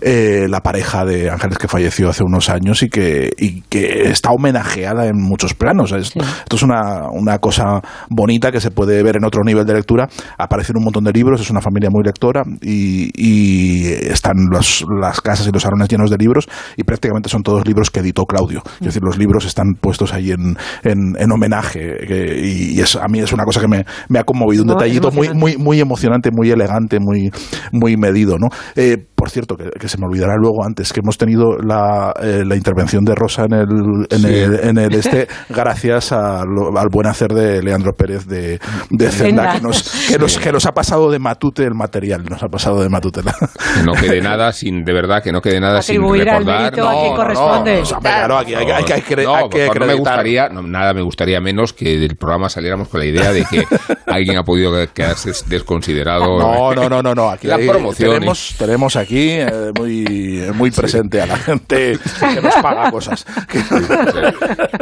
eh, la pareja de Ángeles que falleció hace unos años y que, y que está homenajeada en muchos planos. Es- Esto es una, una cosa bonita que se puede ver en otro nivel de lectura. Aparecen un montón de libros, es una familia muy lectora y, y están los- las casas y los salones llenos de libros y prácticamente son todos libros que editó Claudio. Es decir, los libros están puestos ahí en, en, en homenaje que- y, es, a mí es una cosa que me, me ha conmovido. Un detallito muy, muy emocionante, muy elegante, muy, muy medido. ¿no? Eh, por cierto, que, que se me olvidará luego antes, que hemos tenido la, eh, la intervención de Rosa en el, en Sí. el, en el este, (laughs) gracias a lo- al buen hacer de Leandro Pérez de, de Zenda, que nos, que, nos, que nos ha pasado de matute el material, nos ha pasado de matute la- Que no quede nada sin, de verdad, que no quede nada sin Atribuir recordar. mérito a quien corresponde. o sea, claro, aquí hay, que- hay que, hay que- No, hay que no me acreditar. gustaría, no, nada me gustaría menos que del programa saliéramos con la idea de que (laughs) alguien ha podido quedarse desconsiderado. No, no, no, no, no. Aquí La promoción. tenemos, tenemos aquí eh, muy, muy presente a la gente que nos paga cosas.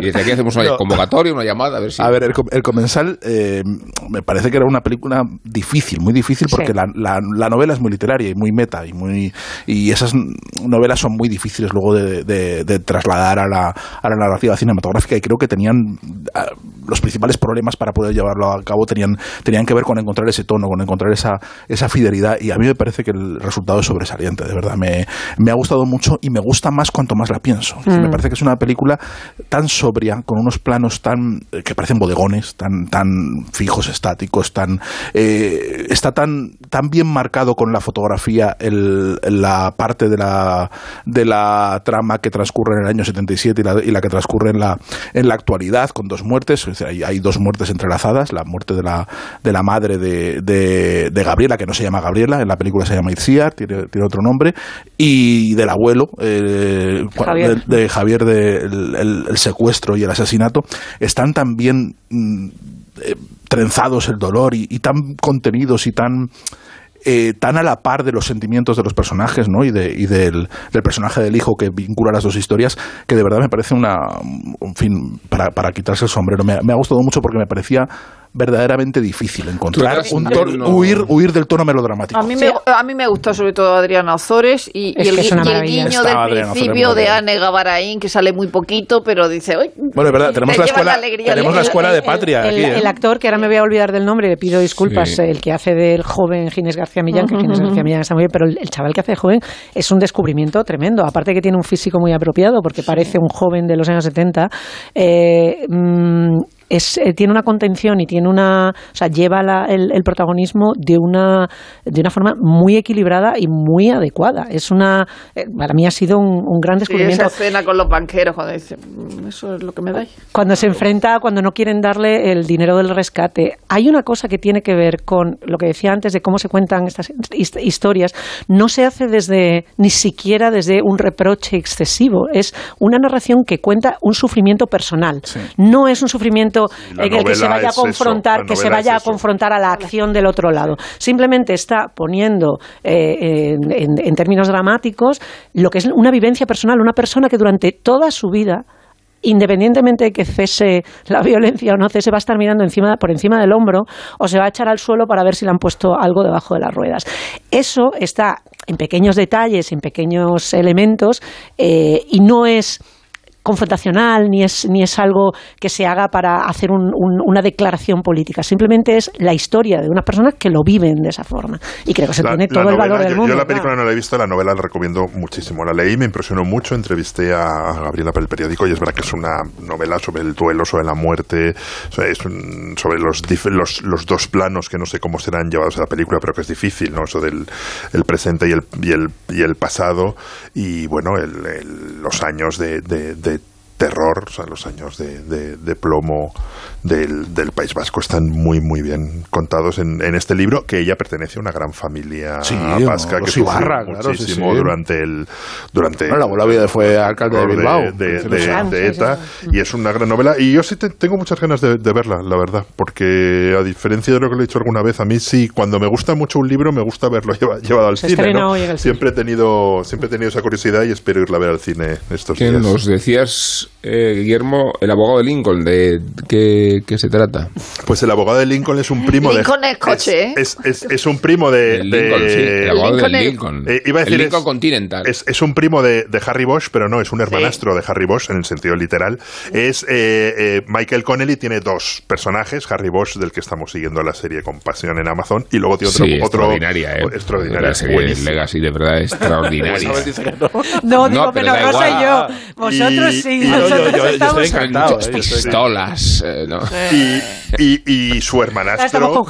Y desde aquí hacemos una No. convocatoria, una llamada, a ver si. A ver, el, com- el comensal eh, me parece que era una película difícil, muy difícil, porque Sí. la, la- la novela es muy literaria y muy meta, y muy y esas novelas son muy difíciles luego de, de- de trasladar a la, a la narrativa cinematográfica y creo que tenían ah, los principales problemas para poder llevarlo a cabo tenían, tenían que ver con encontrar ese tono, con con encontrar esa, esa fidelidad y a mí me parece que el resultado es sobresaliente, de verdad. Me, me ha gustado mucho y me gusta más cuanto más la pienso. Me mm. parece que es una película tan sobria, con unos planos tan eh, que parecen bodegones, tan, tan fijos, estáticos, tan eh, está tan, tan bien marcado con la fotografía el, la parte de la, de la trama que transcurre en el año 77 y la, y la que transcurre en la, en la actualidad, con dos muertes. hay, hay, dos muertes entrelazadas, la muerte de la, de la madre de, de, Gabriela, que no se llama Gabriela, en la película se llama Itziar, tiene, tiene otro nombre, y del abuelo, eh, De, Javier, de, el, secuestro y el asesinato, están tan bien mm, eh, trenzados el dolor y, tan contenidos y tan eh, tan a la par de los sentimientos de los personajes ¿no? y, de, y del, del, personaje del hijo que vincula las dos historias, que de verdad me parece una, en fin, para, para quitarse el sombrero. Me, me ha gustado mucho porque me parecía verdaderamente difícil encontrar un huir, huir del tono melodramático. A mí, me, a mí me gustó sobre todo Adriana Ozores y, el, guiño del principio de Anne Gabaraín, que sale muy poquito, pero dice, Bueno, es verdad, tenemos la escuela, tenemos la escuela de patria el, aquí, el, ¿eh? actor, que ahora me voy a olvidar del nombre, le pido disculpas, el que hace del joven Ginés García Millán, que Ginés García Millán está muy bien, pero el, chaval que hace de joven es un descubrimiento tremendo, aparte que tiene un físico muy apropiado, porque parece un joven de los años 70, eh, mm, eh, tiene una contención y tiene una, o sea, lleva el, protagonismo de una, de una forma muy equilibrada y muy adecuada. Es una, eh, para mí ha sido un, gran descubrimiento. esa escena con los banqueros cuando dice, mm, eso es lo que me dais. Cuando se enfrenta, cuando no quieren darle el dinero del rescate. Hay una cosa que tiene que ver con lo que decía antes de cómo se cuentan estas historias. No se hace desde, ni siquiera desde un reproche excesivo. Es una narración que cuenta un sufrimiento personal. No es un sufrimiento en el que se vaya a confrontar, que se vaya a confrontar a la acción del otro lado. Simplemente está poniendo eh, en, términos dramáticos lo que es una vivencia personal, una persona que durante toda su vida independientemente de que cese la (laughs) violencia o no cese, va a estar mirando encima, por encima del hombro o se va a echar al suelo para ver si le han puesto algo debajo de las ruedas. Eso está en pequeños detalles, en pequeños elementos eh, y no es confrontacional ni es, ni es algo que se haga para hacer una declaración política. Simplemente es la historia de unas personas que lo viven de esa forma. Y creo que se tiene todo el valor del mundo. Yo la película no la he visto, la novela la recomiendo muchísimo. La leí, me impresionó mucho, entrevisté a Gabriela para el periódico y es verdad que es una novela sobre el duelo, sobre la muerte, sobre los, los, los, dos planos que no sé cómo serán llevados a la película, pero que es difícil, ¿no? Eso del el presente y el, y el, y el pasado y, bueno, los años de terror, o sea, los años de, de, plomo del, del, País Vasco están muy, muy bien contados en, en, este libro, que ella pertenece a una gran familia vasca que sufrió muchísimo durante el... Durante la abuela fue alcalde de Bilbao. De, ETA, y es una gran novela. Y yo sí tengo muchas ganas de, verla, la verdad, porque a diferencia de lo que le he dicho alguna vez, a mí sí, cuando me gusta mucho un libro, me gusta verlo (laughs) llevado, al cine. Siempre, He tenido, siempre he tenido esa curiosidad y espero irla a ver al cine estos días. Nos decías eh, Guillermo, el abogado de Lincoln, ¿de qué, se trata? Pues el abogado de Lincoln es un primo Lincoln de... es coche, ¿eh? Es, es, es, un primo de... El Lincoln, sí, el abogado Lincoln de Lincoln. Eh, iba a decir, el Lincoln Continental. Es, es, un primo de, de, Harry Bosch, pero no, es un hermanastro de Harry Bosch en el sentido literal. Es eh, eh, Michael Connelly, tiene dos personajes, Harry Bosch, del que estamos siguiendo la serie con pasión en Amazon, y luego tiene otro... Sí, otro extraordinaria, ¿eh? Extraordinaria. La serie Legacy, de verdad, (laughs) extraordinaria. no, digo, pero no soy yo. Vosotros sí, nosotros estamos muchas ¿eh? pistolas. Eh, y, su hermanastro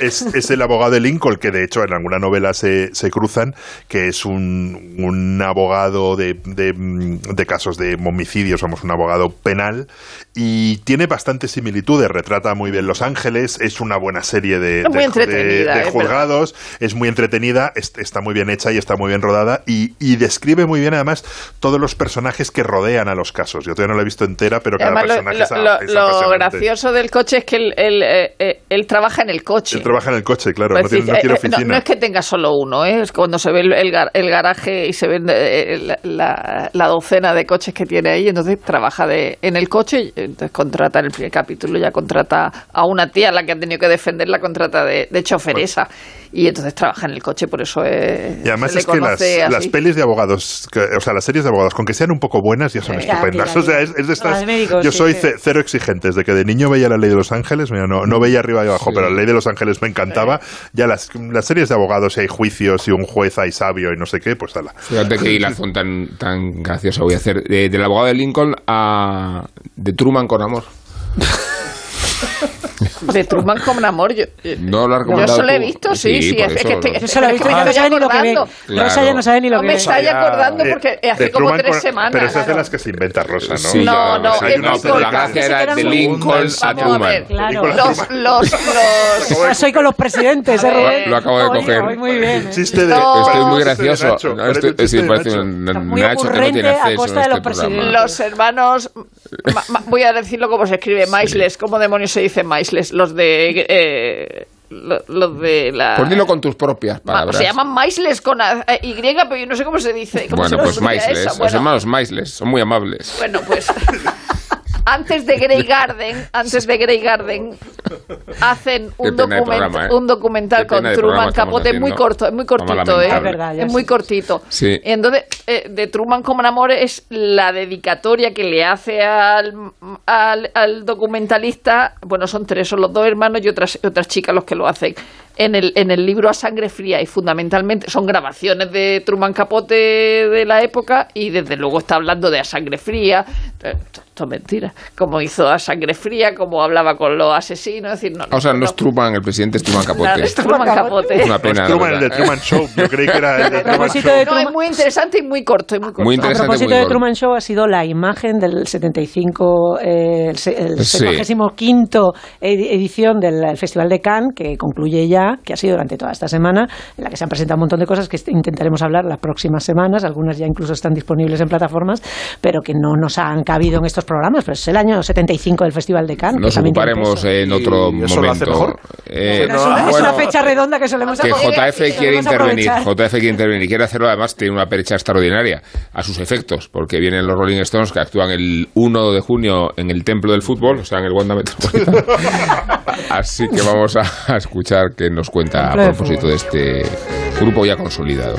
es, es, el abogado de Lincoln, que de hecho en alguna novela se, se cruzan, que es un, un abogado de, de, casos de homicidios, somos un abogado penal, y tiene bastantes similitudes. Retrata muy bien Los Ángeles, es una buena serie de, de, ¿eh? juzgados, es muy entretenida, está muy bien hecha y está muy bien rodada, y, y describe muy bien además todos los personajes que rodean a los casos. Yo todavía no la he visto entera, pero cada personaje lo, gracioso del coche es que él, eh, eh, él, trabaja en el coche. Él trabaja en el coche, claro, no, tiene, eh, oficina. No, es que tenga solo uno, es cuando se ve el, garaje y se ve la, docena de coches que tiene ahí, entonces trabaja de, en el coche, entonces contrata en el primer capítulo, ya contrata a una tía, la que ha tenido que defender la contrata de, de choferesa. y entonces trabaja en el coche, por eso es. Y además es que las, las, pelis de abogados, o sea, las series de abogados, con que sean un poco buenas, ya son estupendas. Sea, es, de estas. yo soy cero exigente. Desde que de niño veía la ley de los ángeles, no, no veía arriba y abajo, pero la ley de los ángeles me encantaba. Ya las, las series de abogados, si hay juicios, y un juez hay sabio y no sé qué, pues ala. Fíjate qué hilazón tan, tan gracioso voy a hacer. del abogado de Lincoln a. de Truman con amor. (laughs) (laughs) De Truman con amor. Yo, no lo Yo solo he visto, sí, sí. es, que estoy, yo solo he visto y no sabe ni lo que ve. Rosa ya no sabe ni lo que ve. No me estoy acordando porque hace como tres semanas. Pero esas de las que se inventa Rosa, ¿no? no, no, no, pero la gracia era de Lincoln a Truman. Los, los, (laughs) los... Soy con los presidentes, ¿eh, Lo acabo de coger. Muy bien. Estoy muy gracioso. Sí, parece un Nacho que no tiene acceso a este programa. Los hermanos, voy a decirlo como se escribe, Maisles. ¿Cómo demonios se dice Maisles? Los de... Eh, los de la... Pues dilo con tus propias palabras. Se llaman Maisles con Y, pero yo no sé cómo se dice. bueno, pues Maisles. Los hermanos Maisles son muy amables. Bueno, pues... (laughs) antes de Grey Garden, antes de Grey Garden, hacen un, ¿eh? un documental con Truman Capote muy corto, es muy cortito, ¿eh? es, muy cortito. Sí. Entonces, eh, de Truman como amor es la dedicatoria que le hace al, al, documentalista. Bueno, son tres, son los dos hermanos y otras, otras chicas los que lo hacen en el, en el libro A Sangre Fría y fundamentalmente son grabaciones de Truman Capote de la época y desde luego está hablando de A Sangre Fría. Esto es mentira. Como hizo A Sangre Fría, como hablaba con los asesinos. decir, no, o sea, no, es Truman, el presidente es Truman Capote. es Truman Capote. Es una pena. Es Truman, el de Truman Show. Yo creí que era el de Truman Show. No, es muy interesante y muy corto. Y muy, corto. muy interesante. A propósito de Truman Show ha sido la imagen del 75, eh, el, el 75 edición del Festival de Cannes, que concluye ya que ha sido durante toda esta semana, en la que se han presentado un montón de cosas que intentaremos hablar las próximas semanas, algunas ya incluso están disponibles en plataformas, pero que no nos han cabido en estos programas. Pues es el año 75 del Festival de Cannes. Nos ocuparemos en otro momento. Eh, es, una, fecha redonda que solemos Que JF quiere intervenir, JF quiere intervenir, quiere hacerlo además, tiene una percha extraordinaria a sus efectos, porque vienen los Rolling Stones que actúan el 1 de junio en el Templo del Fútbol, o sea, en el Wanda Metropolitano. (laughs) Así que vamos a escuchar que nos cuenta a propósito de este grupo ya consolidado.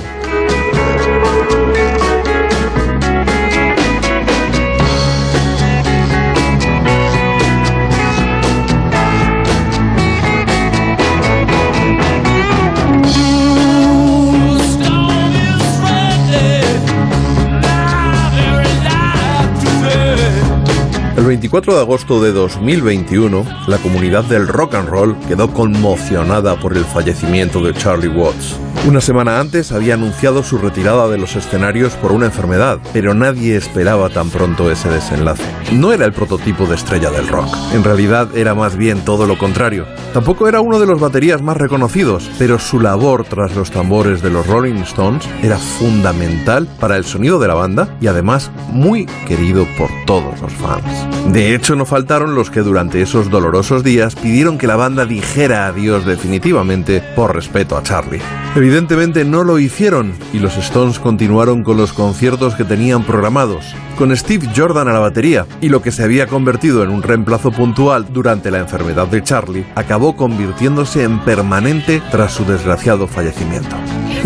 24 de agosto de 2021, la comunidad del rock and roll quedó conmocionada por el fallecimiento de Charlie Watts. Una semana antes había anunciado su retirada de los escenarios por una enfermedad, pero nadie esperaba tan pronto ese desenlace. No era el prototipo de estrella del rock, en realidad era más bien todo lo contrario. Tampoco era uno de los baterías más reconocidos, pero su labor tras los tambores de los Rolling Stones era fundamental para el sonido de la banda y además muy querido por todos los fans. De hecho, no faltaron los que durante esos dolorosos días pidieron que la banda dijera adiós definitivamente por respeto a Charlie. Evidentemente no lo hicieron y los Stones continuaron con los conciertos que tenían programados, con Steve Jordan a la batería, y lo que se había convertido en un reemplazo puntual durante la enfermedad de Charlie acabó convirtiéndose en permanente tras su desgraciado fallecimiento.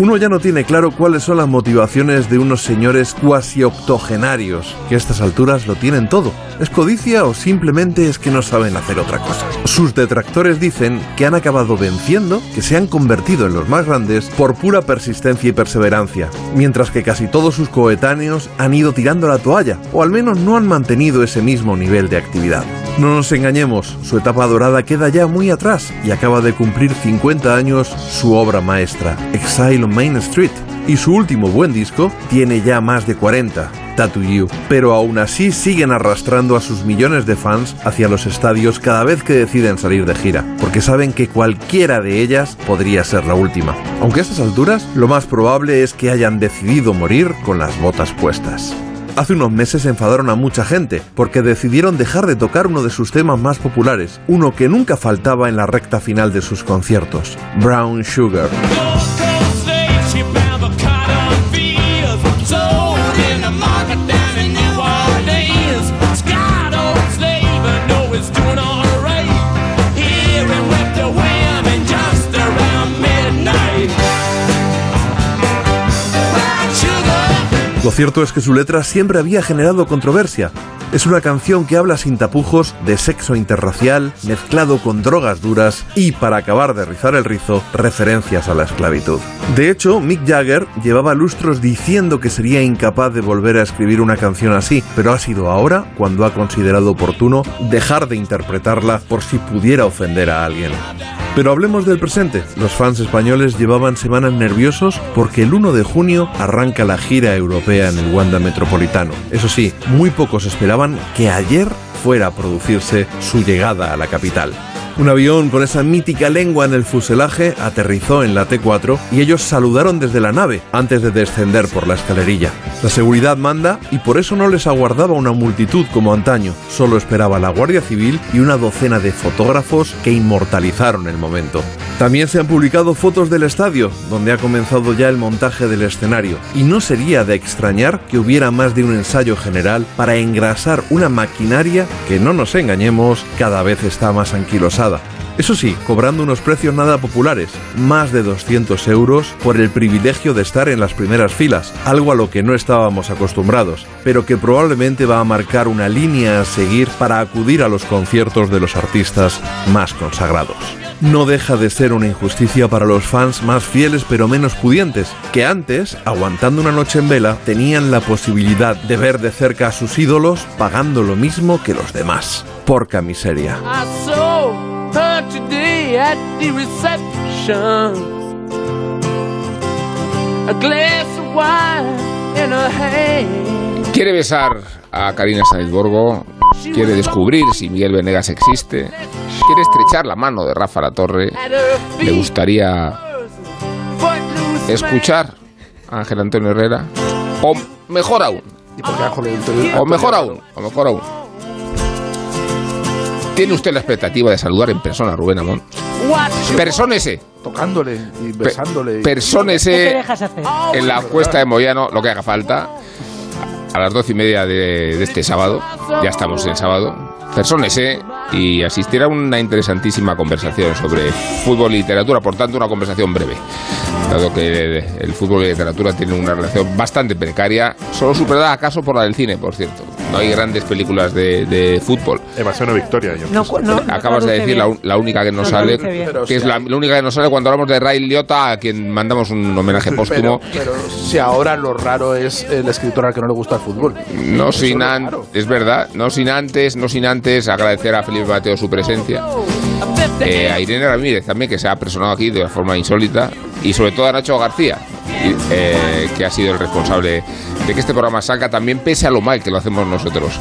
Uno ya no tiene claro cuáles son las motivaciones de unos señores cuasi octogenarios, que a estas alturas lo tienen todo. ¿Es codicia o simplemente es que no saben hacer otra cosa? Sus detractores dicen que han acabado venciendo, que se han convertido en los más grandes por pura persistencia y perseverancia, mientras que casi todos sus coetáneos han ido tirando la toalla, o al menos no han mantenido ese mismo nivel de actividad. No nos engañemos, su etapa dorada queda ya muy atrás y acaba de cumplir 50 años su obra maestra, Exile Main Street, y su último buen disco tiene ya más de 40, Tattoo You, pero aún así siguen arrastrando a sus millones de fans hacia los estadios cada vez que deciden salir de gira, porque saben que cualquiera de ellas podría ser la última. Aunque a estas alturas, lo más probable es que hayan decidido morir con las botas puestas. Hace unos meses enfadaron a mucha gente porque decidieron dejar de tocar uno de sus temas más populares, uno que nunca faltaba en la recta final de sus conciertos, Brown Sugar. Lo cierto es que su letra siempre había generado controversia. Es una canción que habla sin tapujos de sexo interracial, mezclado con drogas duras y, para acabar de rizar el rizo, referencias a la esclavitud. De hecho, Mick Jagger llevaba lustros diciendo que sería incapaz de volver a escribir una canción así, pero ha sido ahora cuando ha considerado oportuno dejar de interpretarla por si pudiera ofender a alguien. Pero hablemos del presente. Los fans españoles llevaban semanas nerviosos porque el 1 de junio arranca la gira europea en el Wanda Metropolitano. Eso sí, muy pocos esperaban que ayer fuera a producirse su llegada a la capital. Un avión con esa mítica lengua en el fuselaje aterrizó en la T4 y ellos saludaron desde la nave antes de descender por la escalerilla. La seguridad manda y por eso no les aguardaba una multitud como antaño, solo esperaba la Guardia Civil y una docena de fotógrafos que inmortalizaron el momento. También se han publicado fotos del estadio, donde ha comenzado ya el montaje del escenario, y no sería de extrañar que hubiera más de un ensayo general para engrasar una maquinaria que, no nos engañemos, cada vez está más anquilosada eso sí, cobrando unos precios nada populares, más de 200 euros por el privilegio de estar en las primeras filas, algo a lo que no estábamos acostumbrados, pero que probablemente va a marcar una línea a seguir para acudir a los conciertos de los artistas más consagrados. No deja de ser una injusticia para los fans más fieles pero menos pudientes, que antes, aguantando una noche en vela, tenían la posibilidad de ver de cerca a sus ídolos pagando lo mismo que los demás. Porca miseria. Quiere besar a Karina Sáenz Borgo, quiere descubrir si Miguel Venegas existe, quiere estrechar la mano de Rafa La Torre, le gustaría escuchar a Ángel Antonio Herrera, o mejor aún, o mejor aún, o mejor aún, ¿Tiene usted la expectativa de saludar en persona a Rubén Amón? Persónese. Tocándole y besándole. Persónese en la cuesta de Moyano, lo que haga falta, a las doce y media de, este sábado. Ya estamos en sábado. Persónese y asistirá a una interesantísima conversación sobre fútbol y literatura, por tanto una conversación breve, dado que el, fútbol y la literatura tienen una relación bastante precaria, solo superada acaso por la del cine, por cierto no hay grandes películas de, fútbol. Evasión o Victoria. Yo Acabas de decir la, única que nos sale, que es la, única que nos sale cuando hablamos de Ray Liotta, a quien mandamos un homenaje (laughs) póstumo. Pero, si ahora lo raro es el escritor al que no le gusta el fútbol. No sin antes, es verdad, no sin antes, no sin antes agradecer a Felipe Mateo su presencia. Eh, a Irene Ramírez también, que se ha personado aquí de forma insólita, y sobre todo a Nacho García, eh, que ha sido el responsable de que este programa salga también pese a lo mal que lo hacemos nosotros.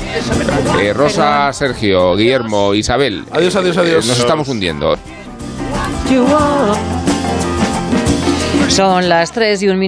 Eh, Rosa, Sergio, Guillermo, Isabel. Adiós, adiós, adiós. nos estamos hundiendo. Son las 3 y un minuto.